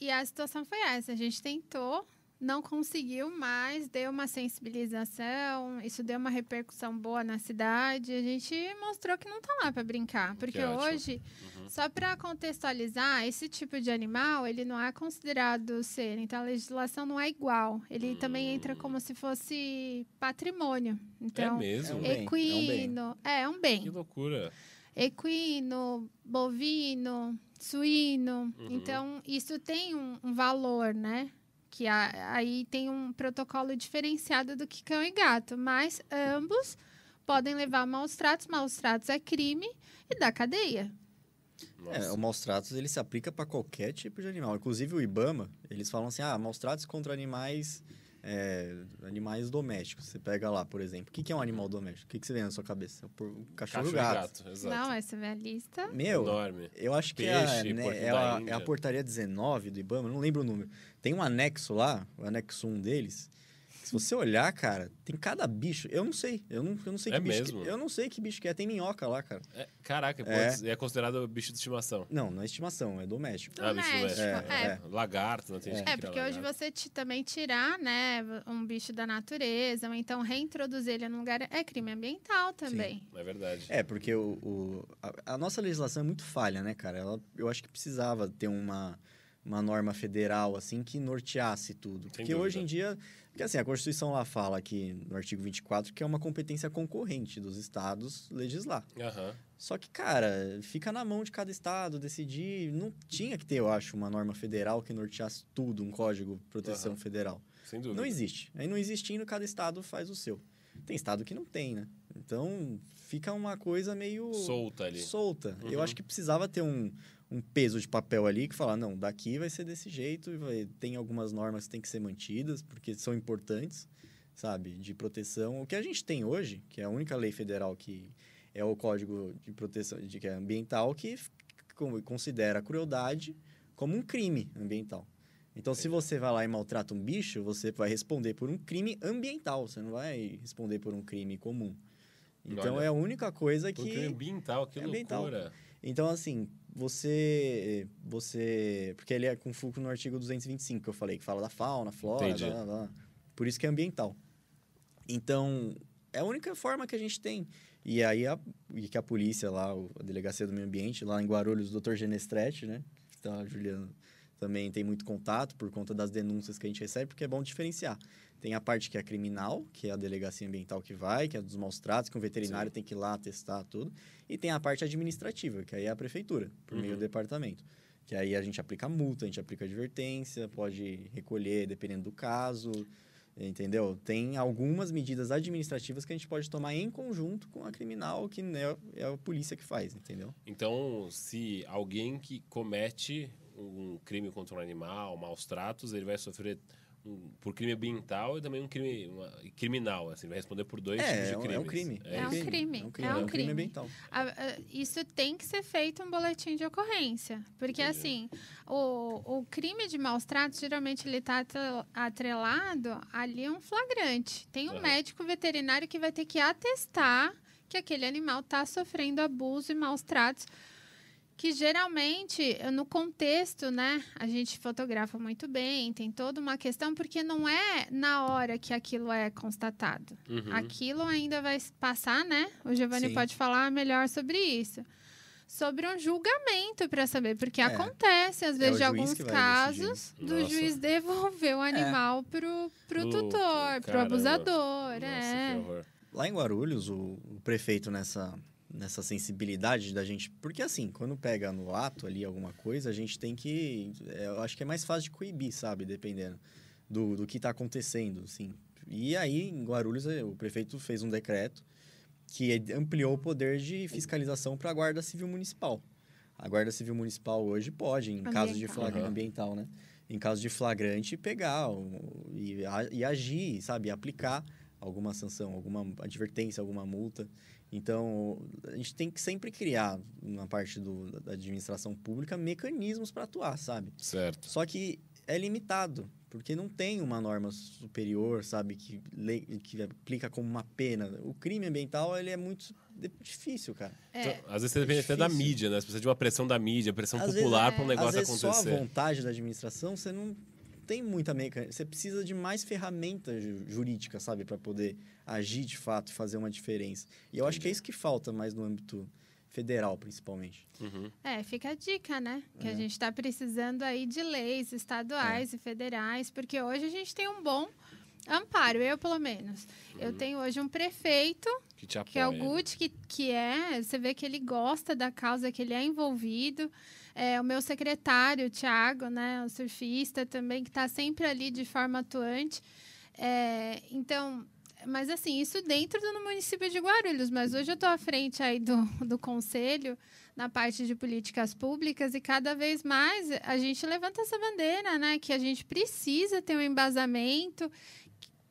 E a situação foi essa. A gente tentou, não conseguiu, mas deu uma sensibilização. Isso deu uma repercussão boa na cidade. A gente mostrou que não tá lá para brincar. Porque hoje, Uhum. só para contextualizar, esse tipo de animal, ele não é considerado ser. Então, a legislação não é igual. Ele também entra como se fosse patrimônio. É Então, mesmo? é um bem, equino... É, é um bem Que loucura. equino, bovino, suíno. Uhum. Então, isso tem um, um valor, né? Que a- aí tem um protocolo diferenciado do que cão e gato. Mas ambos podem levar a maus tratos. Maus tratos é crime e dá cadeia. É, Nossa. o maus tratos ele se aplica para qualquer tipo de animal. Inclusive o IBAMA, eles falam assim: ah, maus tratos contra animais, é, animais domésticos. Você pega lá, por exemplo. O que, que é um animal doméstico? O que, que você vê na sua cabeça? O cachorro, Cachorro e gato. gato, exato. Não, essa é a lista. Meu, Enorme. eu acho que é, a, Peixe, né, porco é, a, Índia. é a portaria 19 do IBAMA, não lembro o número. Tem um anexo lá, o anexo 1 deles, Se você olhar, cara, tem cada bicho. Eu não sei. Eu não, eu não sei É que bicho. mesmo? Que, eu não sei que bicho que é. Tem minhoca lá, cara. É, caraca, pô, É. é. considerado bicho de estimação. Não, não é estimação, é doméstico. Ah, bicho Doméstico, doméstico. é. É. Lagarto, não tem gente que É, cria porque hoje você ti- também tirar, né, um bicho da natureza, ou então reintroduzir ele num lugar é crime ambiental também. É verdade. É, porque o, o- a, a nossa legislação é muito falha, né, cara? Ela, eu acho que precisava ter uma, uma norma federal, assim, que norteasse tudo. porque hoje em dia... Porque, assim, a Constituição lá fala aqui, no artigo 24, que é uma competência concorrente dos estados legislar. Aham. Só que, cara, fica na mão de cada estado decidir. Não tinha que ter, eu acho, uma norma federal que norteasse tudo, um código de proteção Aham. federal. Sem dúvida. Não existe. Aí não existindo, cada estado faz o seu. Tem estado que não tem, né? Então fica uma coisa meio Solta ali. solta. Eu Uhum. acho que precisava ter um, um peso de papel ali que fala, não, daqui vai ser desse jeito, e vai, tem algumas normas que têm que ser mantidas, porque são importantes, sabe, de proteção. O que a gente tem hoje, que é a única lei federal que é o Código de Proteção de, que é ambiental, que considera a crueldade como um crime ambiental. Então, se você vai lá e maltrata um bicho, você vai responder por um crime ambiental, você não vai responder por um crime comum. Então, Olha, é a única coisa Porque que... ambiental, que É ambiental. loucura. Então, assim, você. Você. Porque ele é com foco no artigo 225 que eu falei, que fala da fauna, flora, Entendi. blá, blá, blá. por isso que é ambiental. Então, é a única forma que a gente tem. E aí, a, e que a polícia lá, a Delegacia do Meio Ambiente, lá em Guarulhos, o Dr. Genestrete, né? Então, a Juliana também tem muito contato por conta das denúncias que a gente recebe, porque é bom diferenciar. Tem a parte que é criminal, que é a delegacia ambiental que vai, que é dos maus tratos, que o veterinário Sim. tem que ir lá testar tudo. E tem a parte administrativa, que aí é a prefeitura, por meio Uhum. do departamento. Que aí a gente aplica multa, a gente aplica advertência, pode recolher dependendo do caso, entendeu? Tem algumas medidas administrativas que a gente pode tomar em conjunto com a criminal, que é, é a polícia que faz, entendeu? Então, se alguém que comete um crime contra um animal, maus tratos, ele vai sofrer um- por crime ambiental e também um crime uma- criminal, assim, vai responder por dois tipos É, de é um- crimes. é um crime. É um isso. crime. É um crime, É um é um crime crime. ambiental. A- a- Isso tem que ser feito um boletim de ocorrência. Porque, Entendi. assim, o, o crime de maus tratos, geralmente, ele está atrelado ali a um flagrante. Tem um Aham. médico veterinário que vai ter que atestar que aquele animal está sofrendo abuso e maus tratos. Que geralmente, no contexto, né, a gente fotografa muito bem, tem toda uma questão, porque não é na hora que aquilo é constatado. Uhum. Aquilo ainda vai passar, né? O Giovanni Sim. pode falar melhor sobre isso. Sobre um julgamento para saber, porque É. acontece, às vezes, o de alguns casos, decidir. do Nossa. juiz devolver o animal pro, pro Louco, tutor, pro caramba. abusador. Nossa, é. que horror. Lá em Guarulhos, o, o prefeito nessa, nessa sensibilidade da gente. Porque assim, quando pega no ato ali alguma coisa, a gente tem que. é, Eu acho que é mais fácil de coibir, sabe? Dependendo do, do que está acontecendo, assim. E aí, em Guarulhos, eh, o prefeito fez um decreto que ampliou o poder de fiscalização para a Guarda Civil Municipal. A Guarda Civil Municipal hoje pode, em caso de Ambiental. flagrante Aham. ambiental, né? Em caso de flagrante, pegar e, e agir, sabe? Aplicar alguma sanção, alguma advertência, alguma multa. Então, a gente tem que sempre criar, na parte do, da administração pública, mecanismos para atuar, sabe? Certo. Só que é limitado, porque não tem uma norma superior, sabe, que, le- que aplica como uma pena. O crime ambiental, ele é muito difícil, cara. É, Então, às vezes você depende até da mídia, né? Você precisa de uma pressão da mídia, pressão Às popular vezes, para um é. negócio Às vezes, só a acontecer. vontade da administração, você não tem muita mecânica. Você precisa de mais ferramentas ju- jurídicas, sabe, para poder agir de fato e fazer uma diferença. E eu acho que é isso que falta mais no âmbito federal, principalmente. Uhum. É, fica a dica, né? Que a É. gente está precisando aí de leis estaduais e federais, porque hoje a gente tem um bom amparo, eu pelo menos. Eu tenho hoje um prefeito Que te apoia. que é o Gucci, que, que é, você vê que ele gosta da causa, que ele é envolvido. É, o meu secretário, o Thiago, né, o surfista também, que está sempre ali de forma atuante. É, então, mas assim, isso dentro do município de Guarulhos. Mas hoje eu estou à frente aí do, do conselho, na parte de políticas públicas, e cada vez mais a gente levanta essa bandeira, né? Que a gente precisa ter um embasamento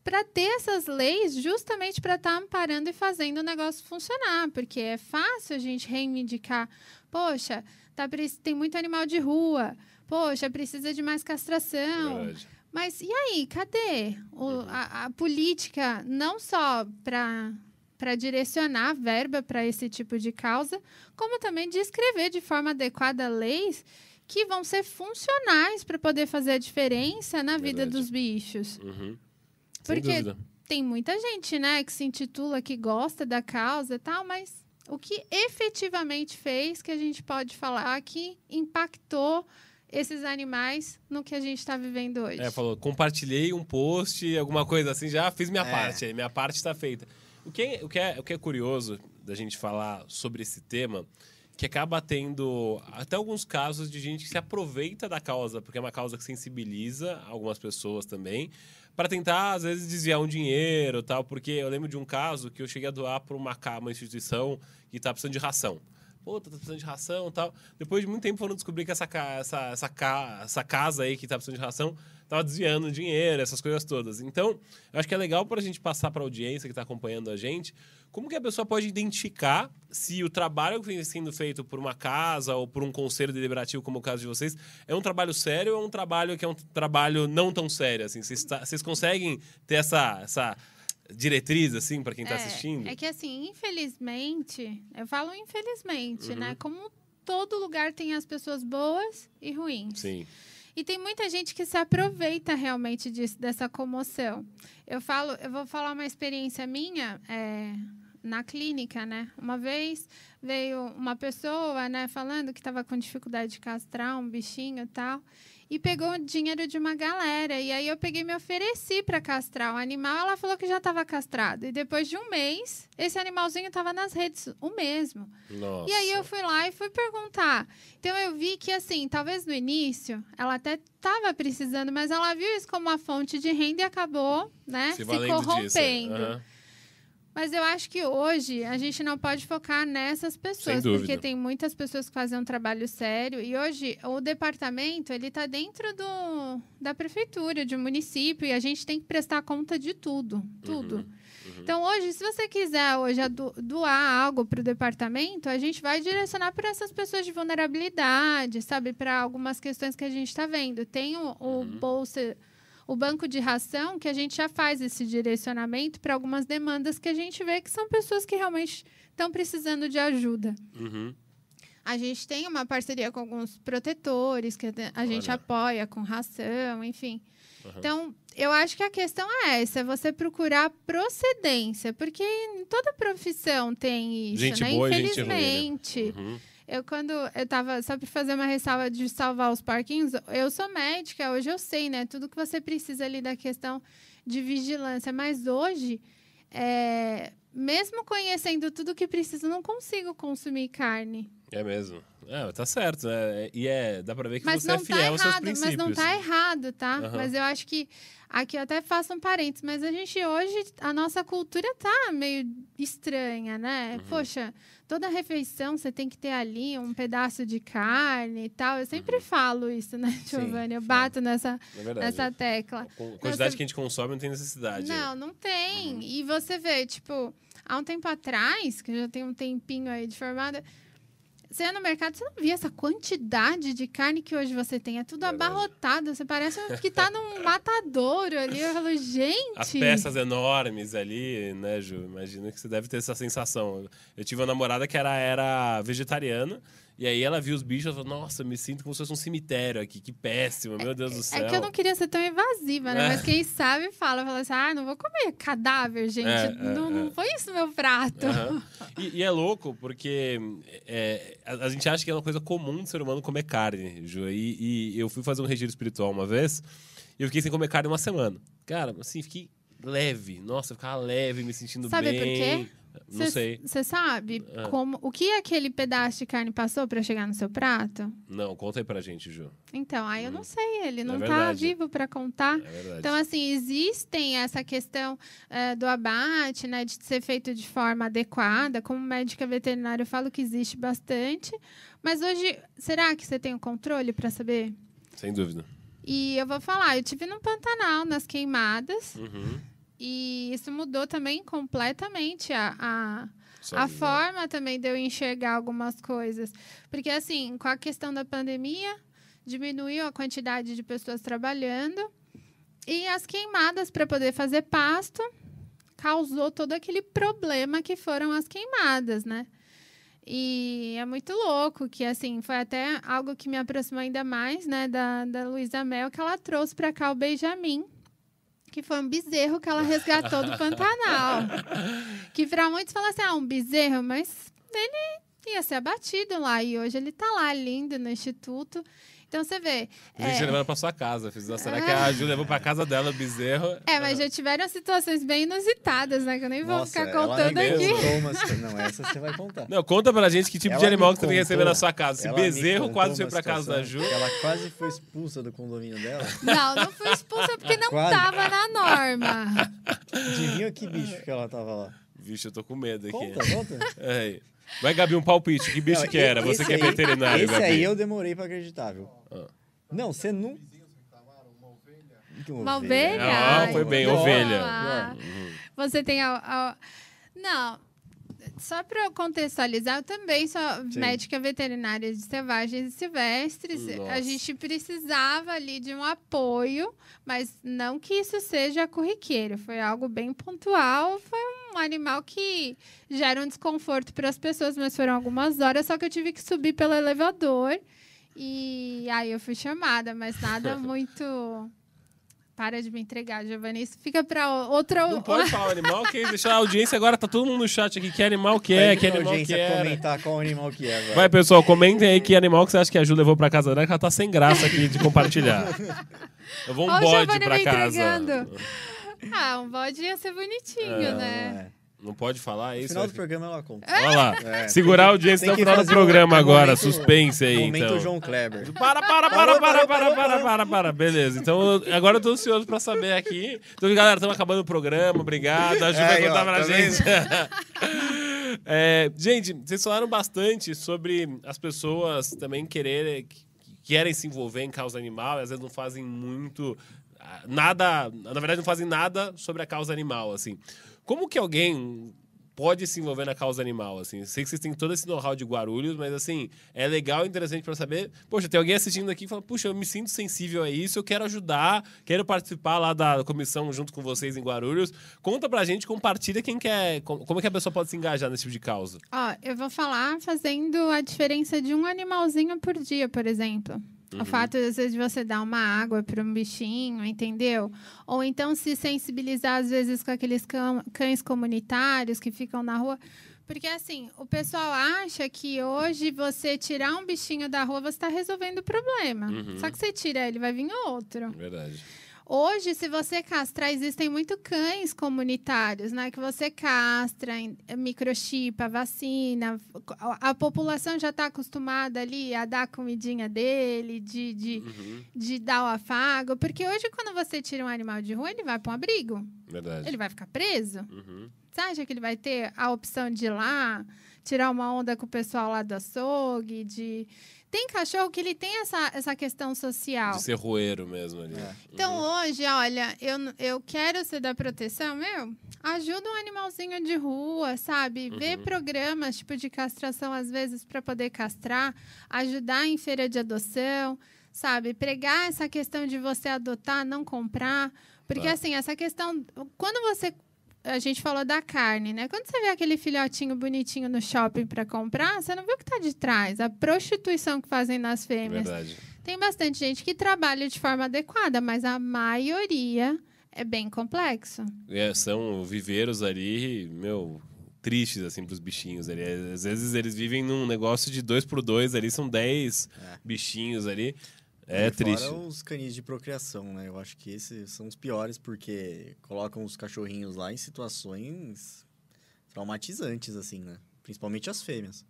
para ter essas leis justamente para estar amparando e fazendo o negócio funcionar, porque é fácil a gente reivindicar, poxa, tá, tem muito animal de rua, poxa, precisa de mais castração, Verdade. Mas e aí, cadê o, a, a política não só para para direcionar verba para esse tipo de causa, como também de escrever de forma adequada leis que vão ser funcionais para poder fazer a diferença na vida Verdade. dos bichos. Uhum. Porque tem muita gente, né, que se intitula que gosta da causa e tal, mas o que efetivamente fez que a gente pode falar que impactou esses animais no que a gente está vivendo hoje? É, falou, compartilhei um post, alguma coisa assim, já fiz minha É. parte, aí minha parte está feita. O que, é, o, que é, o que é curioso da gente falar sobre esse tema, que acaba tendo até alguns casos de gente que se aproveita da causa, porque é uma causa que sensibiliza algumas pessoas também, para tentar, às vezes, desviar um dinheiro tal, porque eu lembro de um caso que eu cheguei a doar para uma, uma instituição que está precisando de ração. Pô, tá precisando de ração e tal. Depois de muito tempo foram descobrir que essa, essa, essa, essa casa aí que tá precisando de ração tava desviando dinheiro, essas coisas todas. Então, eu acho que é legal para a gente passar para a audiência que está acompanhando a gente, como que a pessoa pode identificar se o trabalho que vem sendo feito por uma casa ou por um conselho deliberativo, como o caso de vocês, é um trabalho sério ou é um trabalho que é um trabalho não tão sério? Assim, vocês, tá- vocês conseguem ter essa, essa diretriz, assim, para quem está assistindo? É que assim, infelizmente, eu falo infelizmente, Uhum. né? Como todo lugar tem as pessoas boas e ruins. Sim. E tem muita gente que se aproveita realmente disso, dessa comoção. Eu falo, eu vou falar uma experiência minha é, na clínica, né? Uma vez veio uma pessoa, né, falando que estava com dificuldade de castrar um bichinho e tal, e pegou o dinheiro de uma galera. E aí eu peguei e me ofereci para castrar o animal. Ela falou que já estava castrado. E depois de um mês, esse animalzinho estava nas redes, o mesmo. Nossa. E aí eu fui lá e fui perguntar. Então eu vi que, assim, talvez no início ela até estava precisando, mas ela viu isso como uma fonte de renda e acabou, né, se, valendo disso. corrompendo. Mas eu acho que hoje a gente não pode focar nessas pessoas, porque tem muitas pessoas que fazem um trabalho sério e hoje o departamento ele está dentro do, da prefeitura, de um município e a gente tem que prestar conta de tudo, tudo. Uhum. Então hoje, se você quiser hoje doar algo para o departamento, a gente vai direcionar para essas pessoas de vulnerabilidade, sabe, para algumas questões que a gente está vendo. Tem o, o Uhum. bolsa o banco de ração, que a gente já faz esse direcionamento para algumas demandas que a gente vê que são pessoas que realmente estão precisando de ajuda. Uhum. A gente tem uma parceria com alguns protetores que a gente Olha. apoia com ração, enfim. Uhum. Então, eu acho que a questão é essa, é você procurar procedência, porque em toda profissão tem isso, Gente né? boa e gente ruim, né? Infelizmente. Uhum. Eu, quando eu tava, só para fazer uma ressalva de salvar os parquinhos, eu sou médica, hoje eu sei, né? Tudo que você precisa ali da questão de vigilância. Mas hoje, é, mesmo conhecendo tudo que preciso, não consigo consumir carne. É mesmo. É, tá certo, né? E é, dá pra ver que Mas você é fiel tá aos seus errado, princípios. mas não tá errado, tá? Aham. Mas eu acho que aqui eu até faço um parênteses, mas a gente hoje, a nossa cultura tá meio estranha, né? Uhum. Poxa, toda refeição você tem que ter ali um pedaço de carne e tal. Eu Uhum. sempre falo isso, né, Giovanni? Eu bato nessa, É nessa tecla. A quantidade Você- que a gente consome não tem necessidade. Não, não tem. Uhum. E você vê, tipo, há um tempo atrás, que eu já tenho um tempinho aí de formada, você ia no mercado, você não via essa quantidade de carne que hoje você tem. É tudo abarrotado. Você parece que tá num matadouro ali. Eu falo, gente. As peças enormes ali, né, Ju? Imagino que você deve ter essa sensação. Eu tive uma namorada que era, era vegetariana, e aí ela viu os bichos e falou: Nossa, me sinto como se fosse um cemitério aqui, que péssimo, meu Deus do céu. É que eu não queria ser tão evasiva, né? É. Mas quem sabe fala, fala assim: ah, não vou comer cadáver, gente. É, é, não, é. não foi isso meu prato. Aham. E, e é louco, porque é, a, a gente acha que é uma coisa comum do ser humano comer carne, Ju. E, e eu fui fazer um regiro espiritual uma vez e eu fiquei sem comer carne uma semana. Cara, assim, fiquei leve. Nossa, eu ficava leve, me sentindo Sabe bem. por quê? Não sei. Você sabe Ah. como o que aquele pedaço de carne passou para chegar no seu prato? Não, conta aí pra gente, Ju. Então, aí eu não sei, ele não tá Hum. verdade. vivo para contar. É. Então, assim, existem essa questão eh, do abate, né, de ser feito de forma adequada. Como médica veterinária, eu falo que existe bastante. Mas hoje, será que você tem o controle para saber? Sem dúvida. E eu vou falar, eu tive no Pantanal, nas queimadas, Uhum. E isso mudou também completamente a, a, a forma também de eu enxergar algumas coisas. Porque, assim, com a questão da pandemia, diminuiu a quantidade de pessoas trabalhando. E as queimadas para poder fazer pasto causou todo aquele problema que foram as queimadas, né? E é muito louco que, assim, foi até algo que me aproximou ainda mais, né, da, da Luísa Mel, que ela trouxe para cá o Benjamin, que foi um bezerro que ela resgatou do Pantanal. que para muitos falam assim, ah, um bezerro, mas ele ia ser abatido lá. E hoje ele está lá, lindo, no Instituto. Então você vê. A gente é, levando pra sua casa. Fiz, será que a Ju levou pra casa dela o bezerro? É, mas já tiveram situações bem inusitadas, né? Que eu nem vou Nossa, ficar ela contando me aqui. contou umas- Não, essa você vai contar. Não, conta pra gente que tipo Ela de animal que você tem que receber contou- na sua casa. Esse bezerro quase foi pra casa da Ju. Ela quase foi expulsa do condomínio dela. Não, não fui expulsa porque não Quase. tava na norma. Adivinha que bicho que ela tava lá? Vixe, eu tô com medo aqui. Conta, conta. É. Vai, Gabi, um palpite. Que bicho Não, que era? Você esse que é veterinário, Esse Gabi. aí eu demorei pra acreditar, viu? Ah. Não, você não... Uma ovelha? Ah, foi bem, boa. ovelha. Ah, Você tem a, a- Não. Só para contextualizar, eu também sou Sim. médica veterinária de selvagens e silvestres. Nossa. A gente precisava ali de um apoio, mas não que isso seja corriqueiro. Foi algo bem pontual. Foi um animal que gera um desconforto para as pessoas, mas foram algumas horas. Só que eu tive que subir pelo elevador. E aí eu fui chamada, mas nada muito. Para de me entregar, Giovanni. Isso fica para outra. Não pode falar o animal, que deixar a audiência agora, tá todo mundo no chat aqui. Que animal que é, que animal que audiência é. comentar qual animal que é agora. Vai, pessoal, comentem aí que animal que você acha que a Ju levou pra casa dela, que ela tá sem graça aqui de compartilhar. Eu vou um Ó o bode me casa. entregando. Ah, um bode ia ser bonitinho, É, né? É. Não pode falar No isso? final do programa ela conta. Olha lá. É, Segurar a audiência tem até o que final do programa um agora. momento- Suspense aí, Momento então. João Kleber. Para, para, para, para, para, para, para, para. Beleza. Então, agora eu tô ansioso pra saber aqui. Então, galera, estamos acabando o programa. Obrigado. A Ju vai Aí, ó, contar pra tá gente. É, gente, vocês falaram bastante sobre as pessoas também quererem, que querem se envolver em causa animal às vezes não fazem muito nada, na verdade não fazem nada sobre a causa animal, assim. Como que alguém pode se envolver na causa animal, assim? Sei que vocês têm todo esse know-how de Guarulhos, mas assim, é legal e interessante para saber. Poxa, tem alguém assistindo aqui e fala, puxa, eu me sinto sensível a isso, eu quero ajudar, quero participar lá da comissão junto com vocês em Guarulhos. Conta pra gente, compartilha quem quer, como como é que a pessoa pode se engajar nesse tipo de causa. Ó, eu vou falar fazendo a diferença de um animalzinho por dia, por exemplo. O fato, às vezes, de você dar uma água para um bichinho, entendeu? Ou então se sensibilizar, às vezes, com aqueles cães comunitários que ficam na rua. Porque, assim, o pessoal acha que hoje você tirar um bichinho da rua, você está resolvendo o problema. Uhum. Só que você tira ele, vai vir outro. Verdade. Hoje, se você castrar, existem muito cães comunitários, né? Que você castra, microchipa, vacina. A, a população já está acostumada ali a dar a comidinha dele, de, de, Uhum. de dar o afago. Porque hoje, quando você tira um animal de rua, ele vai para um abrigo. Verdade. Ele vai ficar preso. Uhum. Você acha que ele vai ter a opção de ir lá, tirar uma onda com o pessoal lá do açougue, de... Tem cachorro que ele tem essa, essa questão social. De ser roeiro mesmo ali. É. Então, hoje, olha, eu, eu quero ser da proteção, meu, ajuda um animalzinho de rua, sabe? Ver programas, tipo, de castração, às vezes, para poder castrar, ajudar em feira de adoção, sabe? Pregar essa questão de você adotar, não comprar. Porque, Tá. assim, essa questão... Quando você... A gente falou da carne, né? Quando você vê aquele filhotinho bonitinho no shopping para comprar, você não vê o que está de trás. A prostituição que fazem nas fêmeas. Verdade. Tem bastante gente que trabalha de forma adequada, mas a maioria é bem complexo. É, são viveiros ali, meu, tristes, assim, pros bichinhos ali. Às vezes eles vivem num negócio de dois por dois ali, são dez É. bichinhos ali. É E triste. Fora os canis de procriação, né? Eu acho que esses são os piores porque colocam os cachorrinhos lá em situações traumatizantes, assim, né? Principalmente as fêmeas.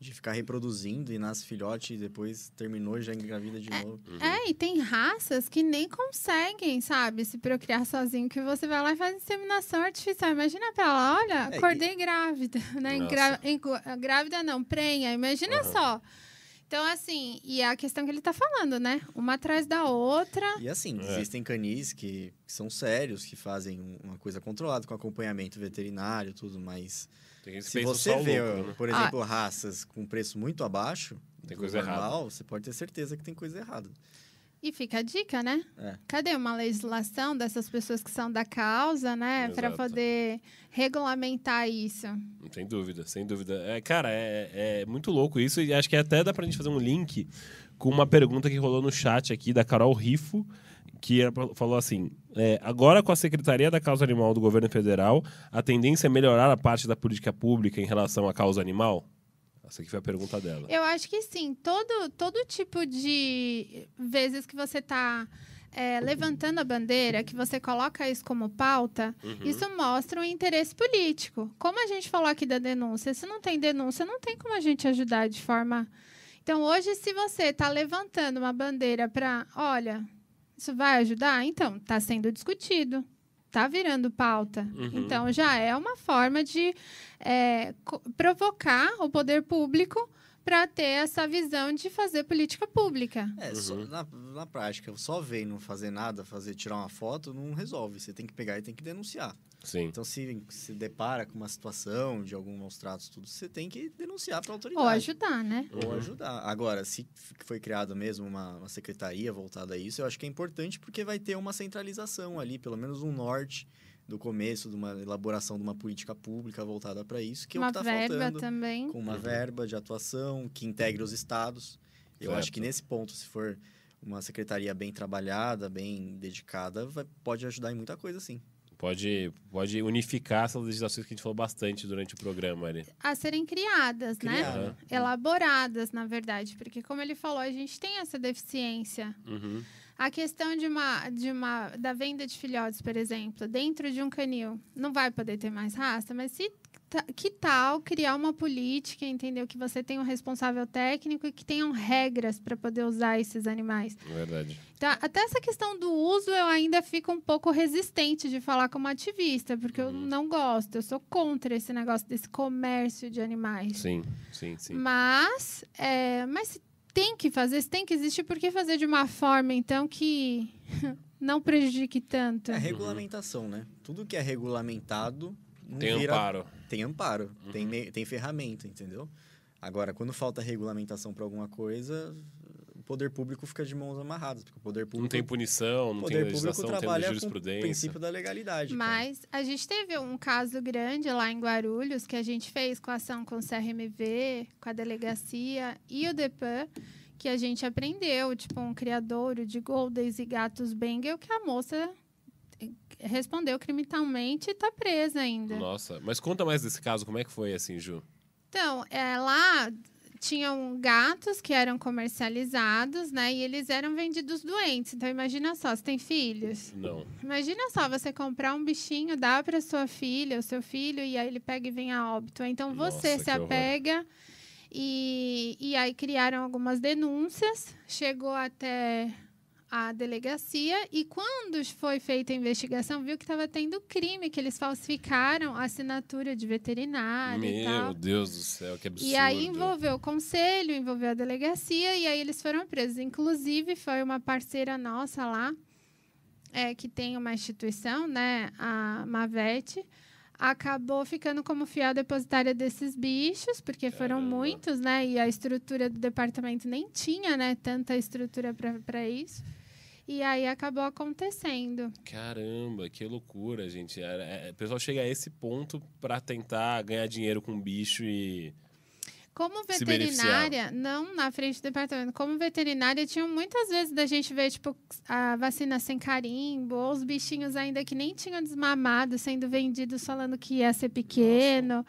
De ficar reproduzindo e nasce filhote e depois terminou e já engravida de novo. Uhum. É, e tem raças que nem conseguem, sabe, se procriar sozinho, que você vai lá e faz inseminação artificial. Imagina pra ela, olha, É, acordei grávida, né? Engra- grávida não, prenha, imagina Aham. só. Então, assim, e é a questão que ele tá falando, né? Uma atrás da outra. E assim, É. existem canis que, que são sérios, que fazem um- uma coisa controlada com acompanhamento veterinário e tudo, mas se você vê, lucro, né? por exemplo, raças com preço muito abaixo Tem coisa errada. normal, você pode ter certeza que tem coisa errada. E fica a dica, né? É. Cadê uma legislação dessas pessoas que são da causa, né? Para poder regulamentar isso. Sem dúvida, sem dúvida. É, cara, é, é muito louco isso e acho que até dá pra gente fazer um link com uma pergunta que rolou no chat aqui da Carol Rifo, que falou assim: é, agora com a Secretaria da Causa Animal do Governo Federal, a tendência é melhorar a parte da política pública em relação à causa animal? Essa aqui foi a pergunta dela. Eu acho que sim. Todo, todo tipo de vezes que você está levantando a bandeira, que você coloca isso como pauta, Uhum. isso mostra um interesse político. Como a gente falou aqui da denúncia, se não tem denúncia, não tem como a gente ajudar de forma. Então, hoje, se você está levantando uma bandeira para, olha, isso vai ajudar? Então, está sendo discutido, está virando pauta. Uhum. Então, já é uma forma de é, provocar o poder público para ter essa visão de fazer política pública. É, só- Uhum. na, na prática, só ver e não fazer nada, fazer tirar uma foto, não resolve. Você tem que pegar e tem que denunciar. Sim. Então, se se depara com uma situação de algum maus tratos, tudo, você tem que denunciar para a autoridade. Ou ajudar, né? Ou Uhum. ajudar. Agora, se foi criado mesmo uma, uma secretaria voltada a isso, eu acho que é importante porque vai ter uma centralização ali, pelo menos um norte do começo de uma elaboração de uma política pública voltada para isso, que é o uma que está verba faltando. também. Com uma Uhum. verba de atuação que integre os estados. Eu acho que nesse ponto, se for uma secretaria bem trabalhada, bem dedicada, vai- pode ajudar em muita coisa, sim. Pode, pode unificar essas legislações que a gente falou bastante durante o programa ali. A serem criadas, né? Criada. Elaboradas, na verdade. Porque, como ele falou, a gente tem essa deficiência. Uhum. A questão de uma, de uma, da venda de filhotes, por exemplo, dentro de um canil, não vai poder ter mais raça, mas se, que tal criar uma política, entendeu? Que você tenha um responsável técnico e que tenham regras para poder usar esses animais. Verdade. Então, até essa questão do uso, eu ainda fico um pouco resistente de falar como ativista, porque eu Uhum. não gosto, eu sou contra esse negócio desse comércio de animais. Sim, sim, sim. Mas, é, mas se tem que fazer, se tem que existir, por que fazer de uma forma, então, que não prejudique tanto? É regulamentação, né? Tudo que é regulamentado Tem vira- amparo. tem amparo, Uhum. tem, me- tem ferramenta, entendeu? Agora, quando falta regulamentação para alguma coisa, poder público fica de mãos amarradas, porque o poder público, Não tem punição, não tem legislação, não tem com o jurisprudência. princípio da legalidade. cara. Mas a gente teve um caso grande lá em Guarulhos que a gente fez com a ação com o CRMV, com a delegacia e o DEPAN, que a gente aprendeu, tipo, um criadouro de Goldens e gatos Bengal, que a moça respondeu criminalmente e está presa ainda. Nossa, mas conta mais desse caso, como é que foi assim, Ju? Então, é, lá tinham gatos que eram comercializados, né? E eles eram vendidos doentes. Então, imagina só, você tem filhos. Não. Imagina só, você comprar um bichinho, dá para sua filha, o seu filho, e aí ele pega e vem a óbito. Então, você Nossa, se que horror. apega... E, e aí criaram algumas denúncias, chegou até a delegacia e quando foi feita a investigação, viu que estava tendo crime, que eles falsificaram a assinatura de veterinário e. Meu Deus do céu, que absurdo. E aí envolveu o conselho, envolveu a delegacia e aí eles foram presos. Inclusive, foi uma parceira nossa lá, é, que tem uma instituição, né, a Mavete, acabou ficando como fiel depositária desses bichos, porque foram Caramba. muitos, né, e a estrutura do departamento nem tinha, né, tanta estrutura para isso. E aí acabou acontecendo. Caramba, que loucura, gente. É, é, o pessoal chega a esse ponto pra tentar ganhar dinheiro com bicho e. Como veterinária, não na frente do departamento, como veterinária, tinham muitas vezes da gente ver, tipo, a vacina sem carimbo, ou os bichinhos ainda que nem tinham desmamado, sendo vendidos falando que ia ser pequeno.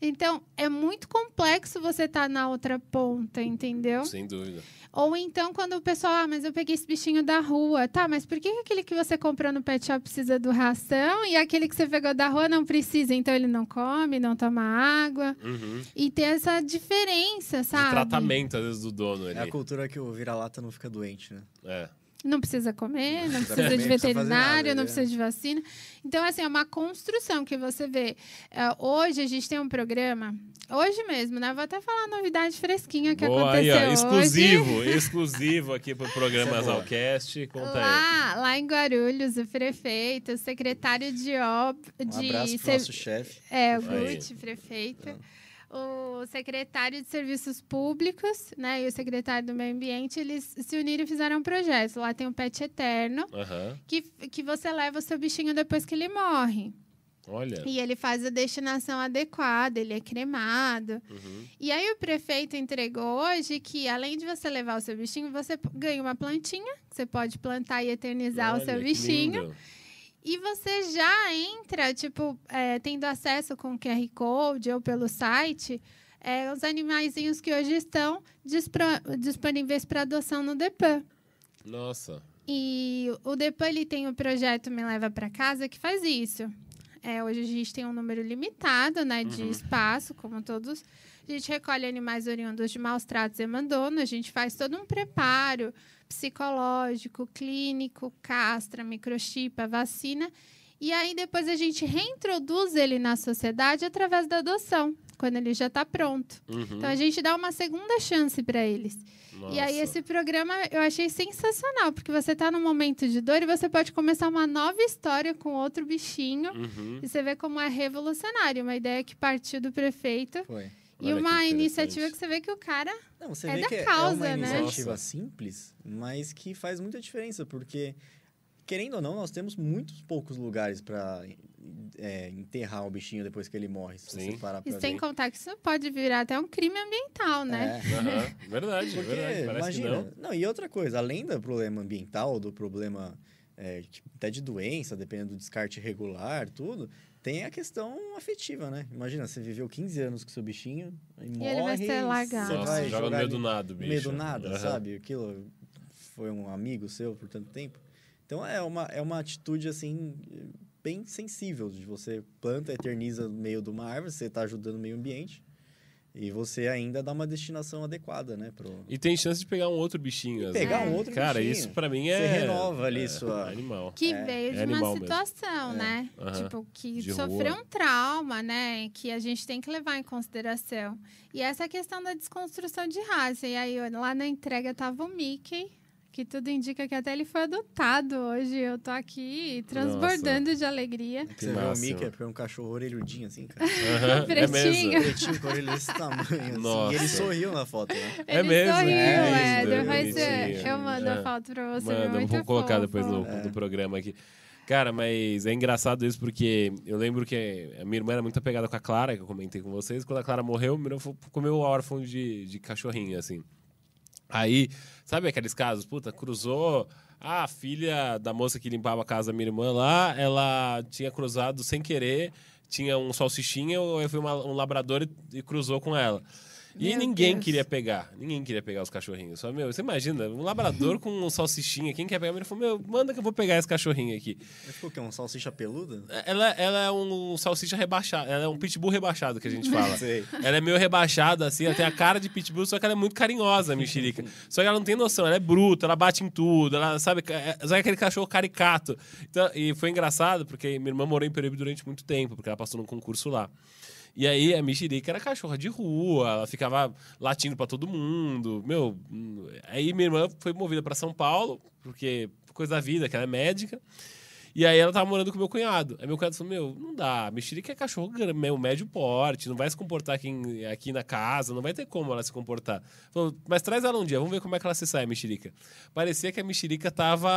Então, é muito complexo você estar na outra ponta, entendeu? Sem dúvida. Ou então, quando o pessoal, ah, mas eu peguei esse bichinho da rua. Tá, mas por que que aquele que você comprou no pet shop precisa do ração e aquele que você pegou da rua não precisa? Então, ele não come, não toma água. Uhum. E ter essa diferença, De sabe? tratamento, às vezes, do dono ali. É a cultura que o vira-lata não fica doente, né? É. Não precisa comer, não precisa de veterinário, não né? precisa de vacina. Então, assim, é uma construção que você vê. É, hoje a gente tem um programa, hoje mesmo, né? Vou até falar a novidade fresquinha que Boa, aí, ó, aconteceu hoje. exclusivo, exclusivo aqui pro programa Essa é. Zalcast. Conta aí. Lá, lá em Guarulhos, o prefeito, o secretário de ob... Um de abraço pro nosso chefe. É, o. Guti, prefeito. O secretário de Serviços Públicos né, e o secretário do Meio Ambiente, eles se uniram e fizeram um projeto. Lá tem o Pet Eterno, Aham. que, que você leva o seu bichinho depois que ele morre. Olha. E ele faz a destinação adequada, ele é cremado. Uhum. E aí o prefeito entregou hoje que, além de você levar o seu bichinho, você ganha uma plantinha, que você pode plantar e eternizar o Olha, seu que bichinho. lindo. E você já entra, tipo, é, tendo acesso com QR Code ou pelo site, é, os animaizinhos que hoje estão disponíveis para adoção no DEPAN. Nossa. E o DEPAN ele tem o projeto Me Leva para Casa que faz isso. É, hoje a gente tem um número limitado né, de Uhum. espaço, como todos. A gente recolhe animais oriundos de maus tratos e abandono. A gente faz todo um preparo psicológico, clínico, castra, microchipa, vacina. E aí depois a gente reintroduz ele na sociedade através da adoção, quando ele já está pronto. Uhum. Então a gente dá uma segunda chance para eles. E aí, Nossa. esse programa eu achei sensacional, porque você está num momento de dor e você pode começar uma nova história com outro bichinho. Uhum. E você vê como é revolucionário. Uma ideia que partiu do prefeito. Foi. E Olha que uma interessante. iniciativa que você vê que o cara. Não, você É vê da que é- causa, é uma né? iniciativa Nossa. simples, mas que faz muita diferença, porque, querendo ou não, nós temos muitos poucos lugares para enterrar o bichinho depois que ele morre, se Sim. você parar pra E sem ver. contar que isso pode virar até um crime ambiental, né? É. Aham. Verdade, Porque, verdade. Parece que imagina, não. não. e outra coisa, além do problema ambiental, do problema é, tipo, até de doença, dependendo do descarte regular, tudo, tem a questão afetiva, né? Imagina, você viveu 15 anos com seu bichinho e, morre, ele vai ser largado. você Nossa, vai joga no jogar meio do nada, no bicho. meio do nada, Aham. sabe? Aquilo foi um amigo seu por tanto tempo. Então é uma, é uma atitude assim bem sensível de você planta, eterniza no meio de uma árvore, você está ajudando o meio ambiente e você ainda dá uma destinação adequada, né? Pro... E tem chance de pegar um outro bichinho. pegar um outro Cara, bichinho. isso pra mim Você é. renova ali é, sua- Animal. Que É, veio é de uma animal mesmo. situação, É. né? Tipo, que De sofreu rua. um trauma, né? Que a gente tem que levar em consideração. E essa questão da desconstrução de raça. E aí, lá na entrega tava o Mickey, que tudo indica que até ele foi adotado hoje. Eu tô aqui transbordando de alegria. Você vê o. Mickey, é porque é um cachorro orelhudinho assim, cara. Aham, é mesmo. Pretinho. Pretinho com orelha desse tamanho, assim. Nossa. E ele sorriu na foto, né? É Ele mesmo? sorriu, É é. lindo, Depois bonitinho. eu mando É. a foto pra você. Manda, muito vou colocar fofo. depois no, É. no programa aqui. Cara, mas é engraçado isso porque eu lembro que a minha irmã era muito apegada com a Clara, que eu comentei com vocês. Quando a Clara morreu, minha irmã comeu órfão de, de cachorrinho, assim. Aí, sabe aqueles casos? Puta, cruzou. A filha da moça que limpava a casa da minha irmã lá, ela tinha cruzado sem querer, tinha um salsichinha, eu fui uma- um labrador e, e cruzou com ela. E Meu ninguém Deus. queria pegar. Ninguém queria pegar os cachorrinhos. Só, meu, você imagina, um labrador com um salsichinha. Quem quer pegar? Ele falou, meu, manda que eu vou pegar esse cachorrinho aqui. Mas ficou o quê? Um salsicha peluda? Ela, ela é um salsicha rebaixado. Ela é um pitbull rebaixado, que a gente fala. Sei. Ela é meio rebaixada, assim, ela tem a cara de pitbull, só que ela é muito carinhosa, a mexerica. Só que ela não tem noção, ela é bruta, ela bate em tudo, ela sabe, é, sabe aquele cachorro caricato. Então, e foi engraçado, porque minha irmã morou em Peruíbe durante muito tempo, porque ela passou num concurso lá. E aí a mexerica era cachorra de rua, ela ficava latindo pra todo mundo. Meu, hum, aí minha irmã foi movida pra São Paulo, porque coisa da vida, que ela é médica. E aí ela tava morando com meu cunhado. Aí meu cunhado falou: Meu, não dá. Mexerica é cachorro meu, médio porte, não vai se comportar aqui, em- aqui na casa, não vai ter como ela se comportar. Falou, mas traz ela um dia, vamos ver como é que ela se sai, mexerica. Parecia que a mexerica tava.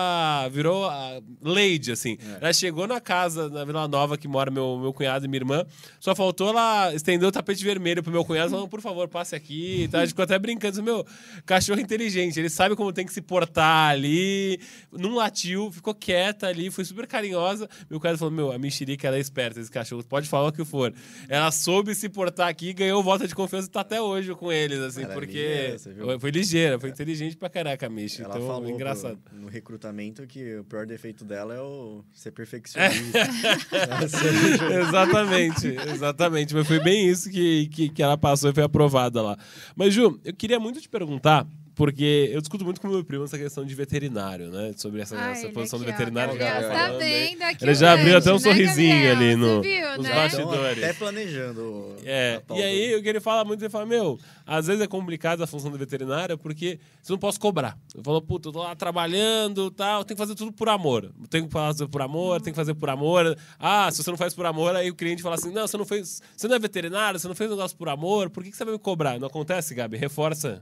virou a Lady, assim. Ela chegou na casa, na Vila Nova, que mora meu, meu cunhado e minha irmã. Só faltou ela estender o tapete vermelho pro meu cunhado, falando, por favor, passe aqui. Tá? A gente ficou até brincando, meu, cachorro inteligente, ele sabe como tem que se portar ali. Não latiu, ficou quieta ali, foi super carinhosa. Meu cunhado falou: Meu, a mexerica ela é esperta, esse cachorro, pode falar o que for. Ela soube se portar aqui ganhou volta de confiança e tá até hoje com eles, assim, é porque. Foi, ligeira, foi inteligente pra caraca a Michi. Ela Então, falou engraçado. pro- no recrutamento que o pior defeito dela é o ser perfeccionista. Ela ser- exatamente, exatamente. Mas foi bem isso que, que, que ela passou e foi aprovada lá. Mas, Ju, eu queria muito te perguntar, Porque eu discuto muito com meu primo essa questão de veterinário, né? Sobre essa, Ah, essa ele posição aqui, do veterinário. Gabriel, tá falando aí. vendo aqui Ele o já abriu até um né, sorrisinho Gabriel? ali no- viu, nos né? bastidores. Até planejando. É, e aí o que ele fala muito, ele fala, meu, às vezes é complicado a função do veterinário porque você não posso cobrar. Eu falo, puta, eu tô lá trabalhando tal, tem que fazer tudo por amor. Tem que fazer por amor, tem que fazer por amor. Ah, se você não faz por amor, aí o cliente fala assim, não, você não fez, você não é veterinário, você não fez um negócio por amor, por que, que você vai me cobrar? Não acontece, Gabi? Reforça.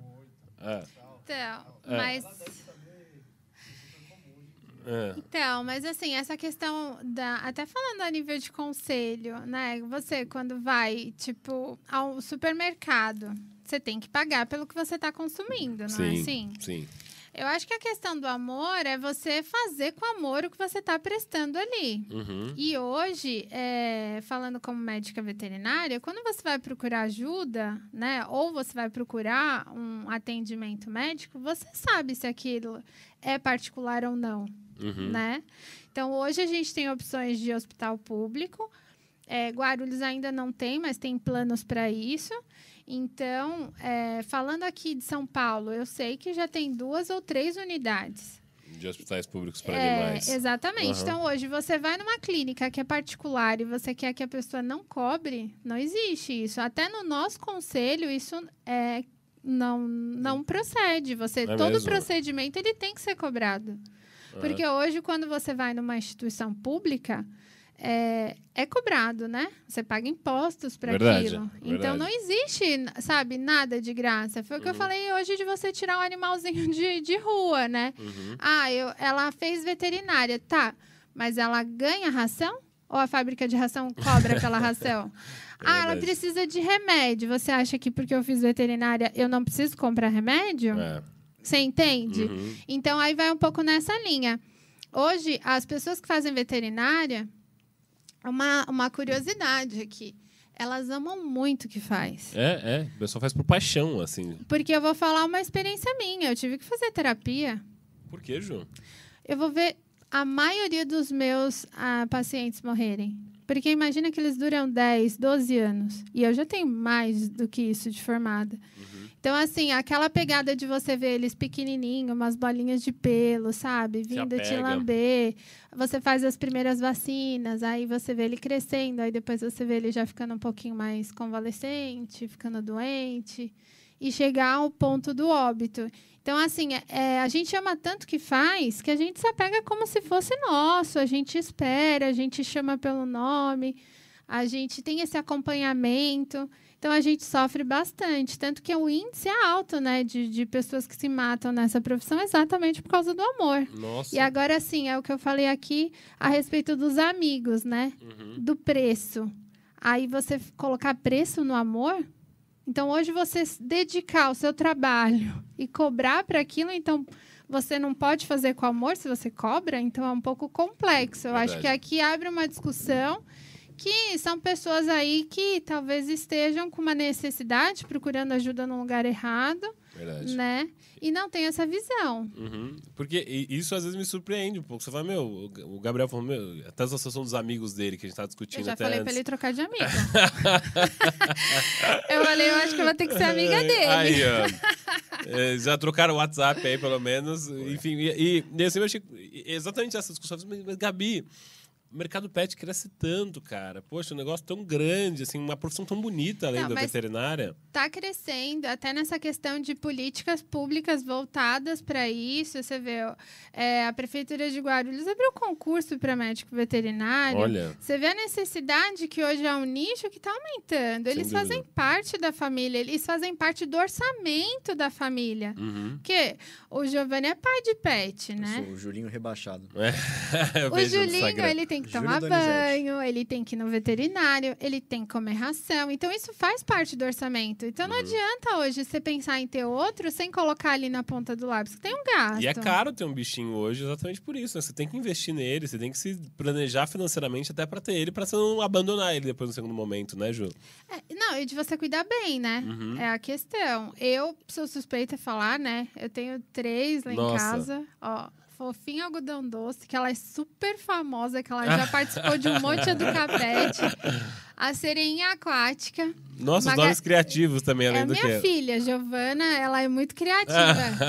É, Então, É. mas... é. Então, mas assim, essa questão da. Até falando a nível de conselho, né? Você, quando vai, tipo, ao supermercado, você tem que pagar pelo que você está consumindo, não é Sim, assim? sim. Eu acho que a questão do amor é você fazer com amor o que você está prestando ali. Uhum. E hoje, é, falando como médica veterinária, quando você vai procurar ajuda, né, ou você vai procurar um atendimento médico, você sabe se aquilo é particular ou não, Uhum. né? Então, hoje a gente tem opções de hospital público. É, Guarulhos ainda não tem, mas tem planos para isso. Então, é, falando aqui de São Paulo, eu sei que já tem duas ou três unidades. De hospitais públicos para É, animais. exatamente. Aham. Então, hoje, você vai numa clínica que é particular e você quer que a pessoa não cobre, não existe isso. Até no nosso conselho, isso é, não, não procede. Você, É todo mesmo? procedimento ele tem que ser cobrado. Aham. Porque hoje, quando você vai numa instituição pública, é, é cobrado, né? Você paga impostos para aquilo. verdade. Então, não existe, sabe, nada de graça. Foi o que eu Uhum. falei hoje de você tirar um animalzinho de, de rua, né? Uhum. Ah, eu, ela fez veterinária, tá. Mas ela ganha ração? Ou a fábrica de ração cobra pela ração? ah, ela precisa de remédio. Você acha que porque eu fiz veterinária eu não preciso comprar remédio? É. Você entende? Uhum. Então aí vai um pouco nessa linha. Hoje, as pessoas que fazem veterinária, uma, uma curiosidade aqui. Elas amam muito o que faz. É, é. O pessoal faz por paixão, assim. Porque eu vou falar uma experiência minha. Eu tive que fazer terapia. Por quê, Ju? Eu vou ver a maioria dos meus ah, pacientes morrerem. Porque imagina que eles duram 10, 12 anos. E eu já tenho mais do que isso de formada. Então, assim, aquela pegada de você ver eles pequenininho, umas bolinhas de pelo, sabe? Vindo te lamber. Você faz as primeiras vacinas, aí você vê ele crescendo, aí depois você vê ele já ficando um pouquinho mais convalescente, ficando doente. E chegar ao ponto do óbito. Então, assim, é- é, a gente ama tanto que faz que a gente se apega como se fosse nosso. A gente espera, a gente chama pelo nome, a gente tem esse acompanhamento. Então, a gente sofre bastante. Tanto que o índice é alto, né? De, de pessoas que se matam nessa profissão exatamente por causa do amor. Nossa. E agora, sim, é o que eu falei aqui a respeito dos amigos, né? Uhum. do preço. Aí você colocar preço no amor. Então, hoje você dedicar o seu trabalho e cobrar para aquilo, então você não pode fazer com amor se você cobra, então é um pouco complexo. Eu acho Verdade. que aqui abre uma discussão que são pessoas aí que talvez estejam com uma necessidade, procurando ajuda no lugar errado, Verdade. né? E não tem essa visão. Uhum. Porque isso às vezes me surpreende um pouco. Você fala, meu, o Ga- o Gabriel falou, meu, até essa situação dos amigos dele que a gente tá discutindo Eu já até falei antes. para ele trocar de amigo. eu falei, eu acho que eu vou ter que ser amiga dele. Aí, ó. É, já trocaram o WhatsApp aí, pelo menos. Enfim, e, e, e assim, eu achei exatamente essa discussão. Mas, mas, Gabi, o mercado pet cresce tanto, cara. Poxa, um negócio tão grande, assim, uma profissão tão bonita além Não, da veterinária. está crescendo, até nessa questão de políticas públicas voltadas para isso. Você vê, é, a Prefeitura de Guarulhos abriu concurso para médico veterinário. Olha. Você vê a necessidade que hoje é um nicho que está aumentando. Sem Eles dúvida. fazem parte da família, eles fazem parte do orçamento da família. Uhum. Porque o Giovanni é pai de pet, Eu né? sou o Julinho rebaixado. Eu O Julinho, ele tem que Júlio tomar Donizete. banho, ele tem que ir no veterinário, ele tem que comer ração. Então, isso faz parte do orçamento. Então, Uhum. não adianta hoje você pensar em ter outro sem colocar ali na ponta do lápis, que tem um gasto. E é caro ter um bichinho hoje exatamente por isso, né? Você tem que investir nele, você tem que se planejar financeiramente até pra ter ele, pra você não abandonar ele depois no segundo momento, né, Ju? É, não, e de você cuidar bem, né? Uhum. É a questão. Eu sou suspeita a falar, né? Eu tenho três lá em Nossa. casa. Ó, Fofinha Algodão Doce, que ela é super famosa, que ela já participou de um monte de Educapete. A sereinha aquática. Nossa, os nomes criativos também, É além a do minha que. filha, Giovana, ela é muito criativa.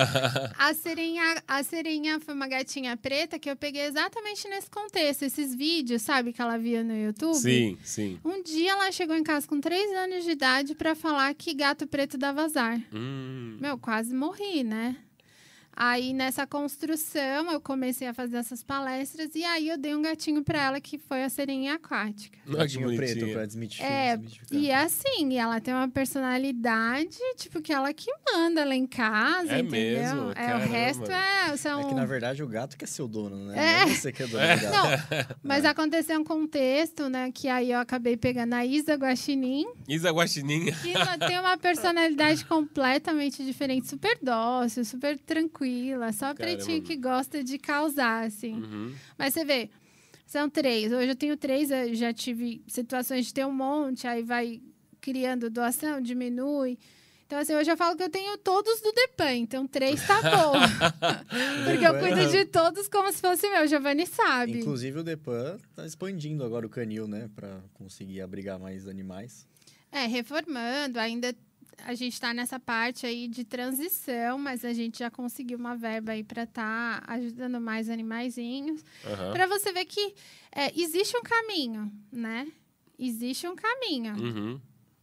a, sereinha, a sereinha foi uma gatinha preta que eu peguei exatamente nesse contexto. Esses vídeos, sabe, que ela via no YouTube? sim, sim. Um dia ela chegou em casa com três anos de idade pra falar que gato preto dava azar. Hum, Meu, quase morri, né? Aí nessa construção eu comecei a fazer essas palestras e aí eu dei um gatinho pra ela que foi a sereinha aquática. que Gatinho preto pra desmitificar. É, desmitificar. E é assim, e ela tem uma personalidade, tipo, que ela que manda lá em casa, É entendeu? mesmo? É, Caramba. o resto é, são... É que na verdade o gato que é seu dono, né? É. Não é você que é dono do gato. Não, mas aconteceu um contexto, né, que aí eu acabei pegando a Isa Guaxinim, Isa Guaxininha. que ela tem uma personalidade completamente diferente, super dócil, super tranquila, só Caramba. pretinho que gosta de causar, assim. Uhum. Mas você vê, são três. Hoje eu tenho três, eu já tive situações de ter um monte, aí vai criando doação, diminui. Então, assim, hoje eu falo que eu tenho todos do Depan, então três tá bom. Porque eu cuido de todos como se fosse meu, Giovanni sabe. Inclusive o Depan tá expandindo agora o canil, né? Pra conseguir abrigar mais animais. É, reformando, ainda a gente está nessa parte aí de transição, mas a gente já conseguiu uma verba aí para estar ajudando mais animaizinhos. Aham. Para você ver que é, existe um caminho, né? Existe um caminho. Uhum.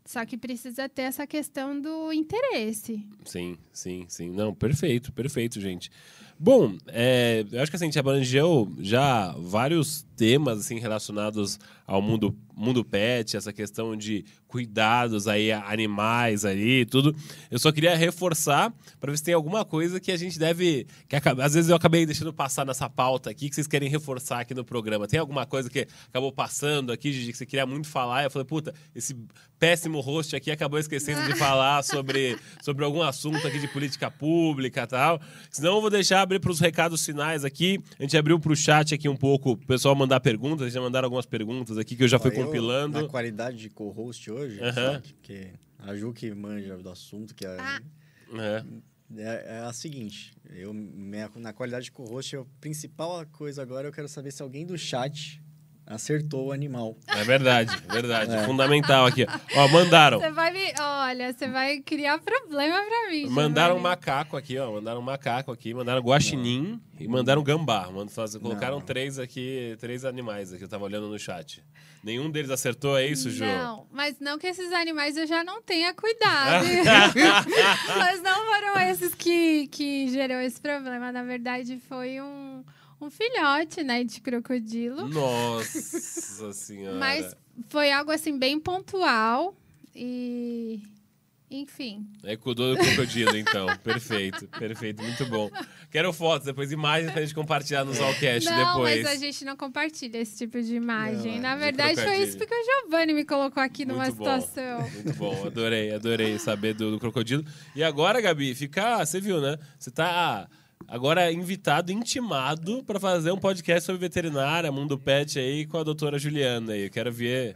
Só que precisa ter essa questão do interesse. Sim, sim, sim. Não, perfeito, perfeito, gente. Bom, é, eu acho que assim, a gente abrangeu já vários temas assim relacionados ao mundo, mundo pet, essa questão de cuidados aí animais ali, tudo. Eu só queria reforçar para ver se tem alguma coisa que a gente deve, que às vezes eu acabei deixando passar nessa pauta aqui que vocês querem reforçar aqui no programa. Tem alguma coisa que acabou passando aqui, Gigi, que você queria muito falar? Eu falei, puta, esse péssimo host aqui acabou esquecendo de falar sobre, sobre algum assunto aqui de política pública tal. Senão eu vou deixar abrir para os recados finais aqui. A gente abriu para o chat aqui um pouco, o pessoal mandar perguntas. Já mandaram algumas perguntas aqui que eu já fui eu, compilando. Na qualidade de co-host hoje, só que- porque a Ju que manja do assunto, que é, Ah. É. é, é a seguinte. Eu, minha- na qualidade de co-host, a principal coisa agora, eu quero saber se alguém do chat acertou o animal. É verdade, é verdade. É. Fundamental aqui. Ó, mandaram. Você vai me. Olha, você vai criar problema pra mim. Mandaram um macaco aqui, ó. Mandaram um macaco aqui, mandaram guaxinim e mandaram gambá. Mano, colocaram Não. três aqui, três animais aqui, eu tava olhando no chat. Nenhum deles acertou, é isso, Ju? Não, mas não que esses animais eu já não tenha cuidado. mas não foram esses que, que gerou esse problema. Na verdade, foi um, um filhote, né, de crocodilo. Nossa senhora. Mas foi algo assim bem pontual e enfim. É cuidou do crocodilo, então. perfeito, perfeito, muito bom. Quero fotos, depois imagens pra gente compartilhar no Zalcast não, depois. mas a gente não compartilha esse tipo de imagem. Não, Na de verdade, foi isso porque o Giovanni me colocou aqui numa Muito bom. situação. Muito bom, adorei, adorei saber do, do crocodilo. E agora, Gabi, fica. Você viu, né? Você tá agora invitado, intimado para fazer um podcast sobre veterinária, mundo pet aí com a doutora Juliana aí. Eu quero ver.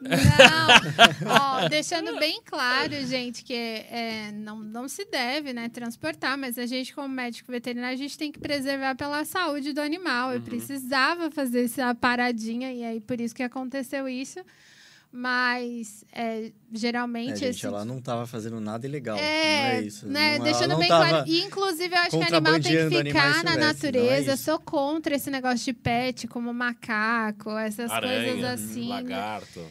Não, ó, deixando bem claro, gente, que é, não, não se deve né, transportar, mas a gente, como médico veterinário, a gente tem que preservar pela saúde do animal. Uhum. Eu precisava fazer essa paradinha, e aí por isso que aconteceu isso. Mas é, É, geralmente. gente, esse- ela não tava fazendo nada ilegal. não É, é isso. né? Não- ela deixando bem claro. E, inclusive, eu acho que o animal tem que ficar na é natureza. isso. Sou contra esse negócio de pet, como macaco, essas coisas Aranha, assim. lagarto.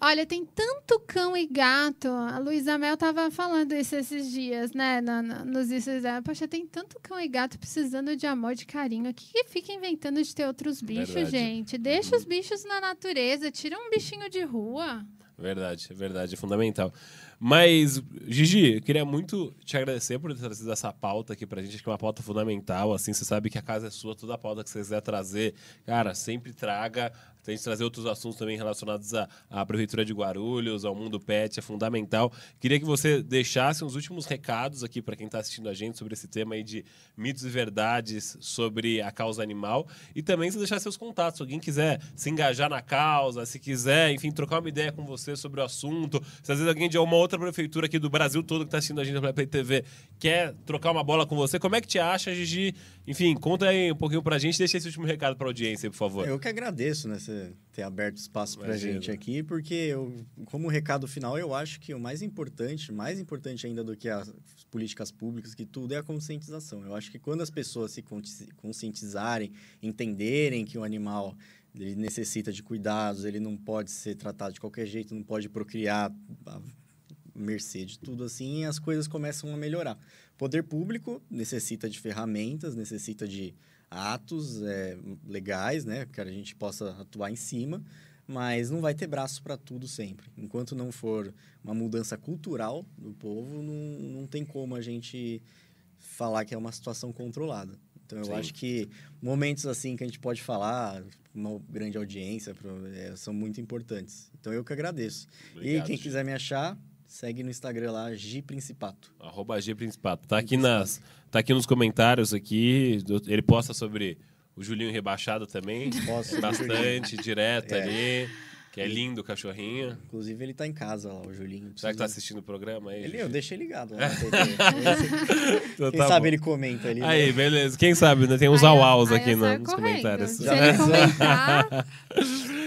Olha, tem tanto cão e gato. A Luísa Mel tava falando isso esses dias, né? na- na- nos dela. Poxa, tem tanto cão e gato precisando de amor, de carinho. O que, que fica inventando de ter outros bichos, Verdade. gente? Deixa os bichos na natureza. Tira um bichinho de rua. Verdade, verdade, é fundamental. Mas, Gigi, eu queria muito te agradecer por ter trazido essa pauta aqui pra gente, acho que é uma pauta fundamental, assim, você sabe que a casa é sua, toda a pauta que você quiser trazer, cara, sempre traga, tem que trazer outros assuntos também relacionados à, à Prefeitura de Guarulhos, ao mundo pet, é fundamental. Queria que você deixasse uns últimos recados aqui para quem está assistindo a gente sobre esse tema aí de mitos e verdades sobre a causa animal e também se deixar seus contatos, se alguém quiser se engajar na causa, se quiser, enfim, trocar uma ideia com você sobre o assunto, se às vezes alguém de uma outra prefeitura aqui do Brasil todo que está assistindo a gente na Play TV quer trocar uma bola com você, como é que te acha, Gigi? Enfim, conta aí um pouquinho pra gente. Deixa esse último recado pra audiência, por favor. Eu que agradeço, né, você ter aberto espaço pra Imagina. gente aqui, porque eu, como recado final, eu acho que o mais importante, mais importante ainda do que as políticas públicas, que tudo é a conscientização. Eu acho que quando as pessoas se consci- conscientizarem, entenderem que o animal ele necessita de cuidados, ele não pode ser tratado de qualquer jeito, não pode procriar mercê de tudo assim, as coisas começam a melhorar. Poder público necessita de ferramentas, necessita de atos é, legais, né, que a gente possa atuar em cima, mas não vai ter braço para tudo sempre. Enquanto não for uma mudança cultural do povo, não, não tem como a gente falar que é uma situação controlada. Então, eu Sim. acho que momentos assim que a gente pode falar, uma grande audiência, é, são muito importantes. Então, eu que agradeço. Obrigado, e quem quiser me achar, segue no Instagram lá, G Principato. Arroba G Principato. Tá aqui, nas, tá aqui nos comentários aqui. Ele posta sobre o Julinho rebaixado também. Posso Bastante, direto É. ali. Que é lindo o cachorrinho. Inclusive, ele tá em casa lá, o Julinho. Será que tá assistindo o programa aí? Ele, eu deixei ligado lá na TV. Então Quem tá sabe bom. ele comenta ali. né? Aí, beleza. Quem sabe, né? Tem uns aí aqui eu no- nos correndo. comentários. Se ele comentar,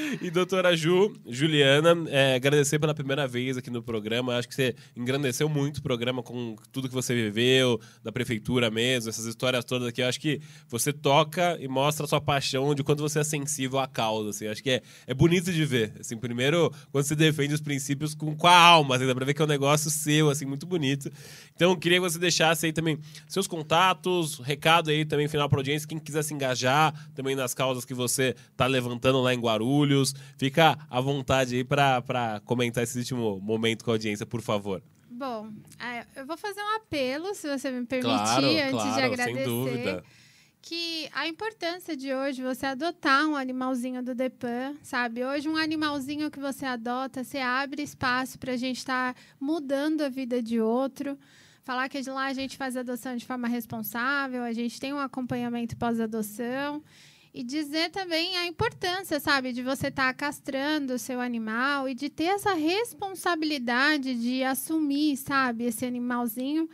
E doutora Ju, Juliana, é, agradecer pela primeira vez aqui no programa. Acho que você engrandeceu muito o programa com tudo que você viveu, da prefeitura mesmo, essas histórias todas aqui. Acho que você toca e mostra a sua paixão de quanto você é sensível à causa. Assim. Acho que é, é bonito de ver. Assim, primeiro, quando você defende os princípios com, com a alma, assim, dá pra ver que é um negócio seu, assim, muito bonito. Então, queria que você deixasse aí também seus contatos, recado aí também final para audiência, quem quiser se engajar também nas causas que você tá levantando lá em Guarulhos, fica à vontade aí para comentar esse último momento com a audiência, por favor. Bom, é, eu vou fazer um apelo, se você me permitir, claro, antes claro, de agradecer. sem dúvida. que a importância de hoje você adotar um animalzinho do Depan, sabe? Hoje um animalzinho que você adota, você abre espaço para a gente estar mudando a vida de outro. Falar que de lá a gente faz adoção de forma responsável, a gente tem um acompanhamento pós-adoção. E dizer também a importância, sabe, de você estar castrando o seu animal e de ter essa responsabilidade de assumir, sabe, esse animalzinho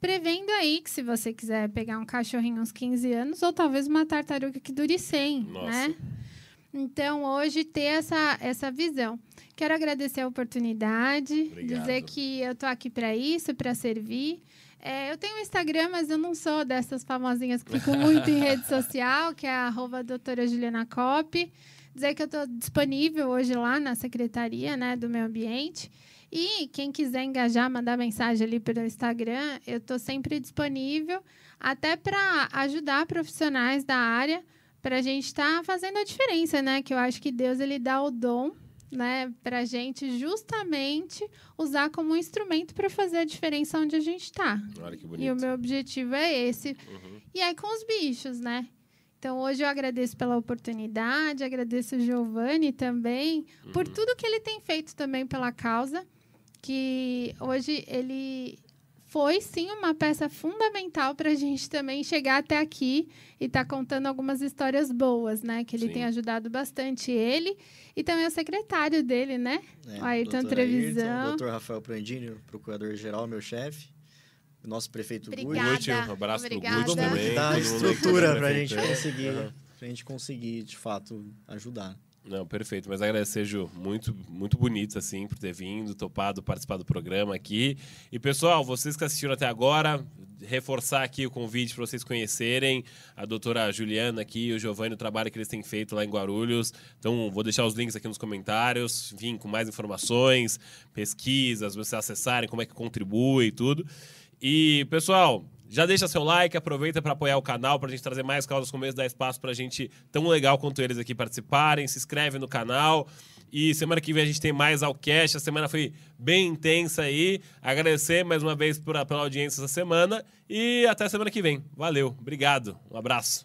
prevendo aí que se você quiser pegar um cachorrinho uns 15 anos ou talvez uma tartaruga que dure 100, Nossa. né? Então, hoje ter essa, essa visão. Quero agradecer a oportunidade, Obrigado. dizer que eu tô aqui para isso, para servir. É, eu tenho um Instagram, mas eu não sou dessas famosinhas que ficam muito em rede social, que é arroba doutora Juliana Cop. Dizer que eu estou disponível hoje lá na Secretaria né, do Meio Ambiente. E quem quiser engajar, mandar mensagem ali pelo Instagram, eu estou sempre disponível, até para ajudar profissionais da área, para a gente estar fazendo a diferença, né? Que eu acho que Deus ele dá o dom, né, para a gente justamente usar como um instrumento para fazer a diferença onde a gente está. Olha que E o meu objetivo é esse. Uhum. E aí com os bichos, né? Então hoje eu agradeço pela oportunidade, agradeço o Giovanni também por tudo que ele tem feito também pela causa, que hoje ele foi sim uma peça fundamental para a gente também chegar até aqui e estar contando algumas histórias boas, né? Que ele Sim. tem ajudado bastante ele e também o secretário dele, né? É, O Ayrton doutor Trevisan. Ayrton, doutor Rafael Prandini, procurador-geral, meu chefe. Nosso prefeito Obrigada. Gucci, um abraço Obrigada. pro também. que dá que estrutura tá pra gente conseguir, Uhum. pra gente conseguir, de fato, ajudar. Não, perfeito. Mas agradecer, Ju. Muito, muito bonito, assim, por ter vindo, topado participar do programa aqui. E, pessoal, vocês que assistiram até agora, reforçar aqui o convite para vocês conhecerem a doutora Juliana aqui, o Giovanni, o trabalho que eles têm feito lá em Guarulhos. Então, vou deixar os links aqui nos comentários, enfim, com mais informações, pesquisas, vocês acessarem como é que contribui e tudo. E, pessoal, já deixa seu like, aproveita para apoiar o canal, para a gente trazer mais causas como esse, dar espaço para gente tão legal quanto eles aqui participarem. Se inscreve no canal. E semana que vem a gente tem mais Alcast. A semana foi bem intensa aí. Agradecer mais uma vez por, pela audiência essa semana. E até semana que vem. Valeu, obrigado, um abraço.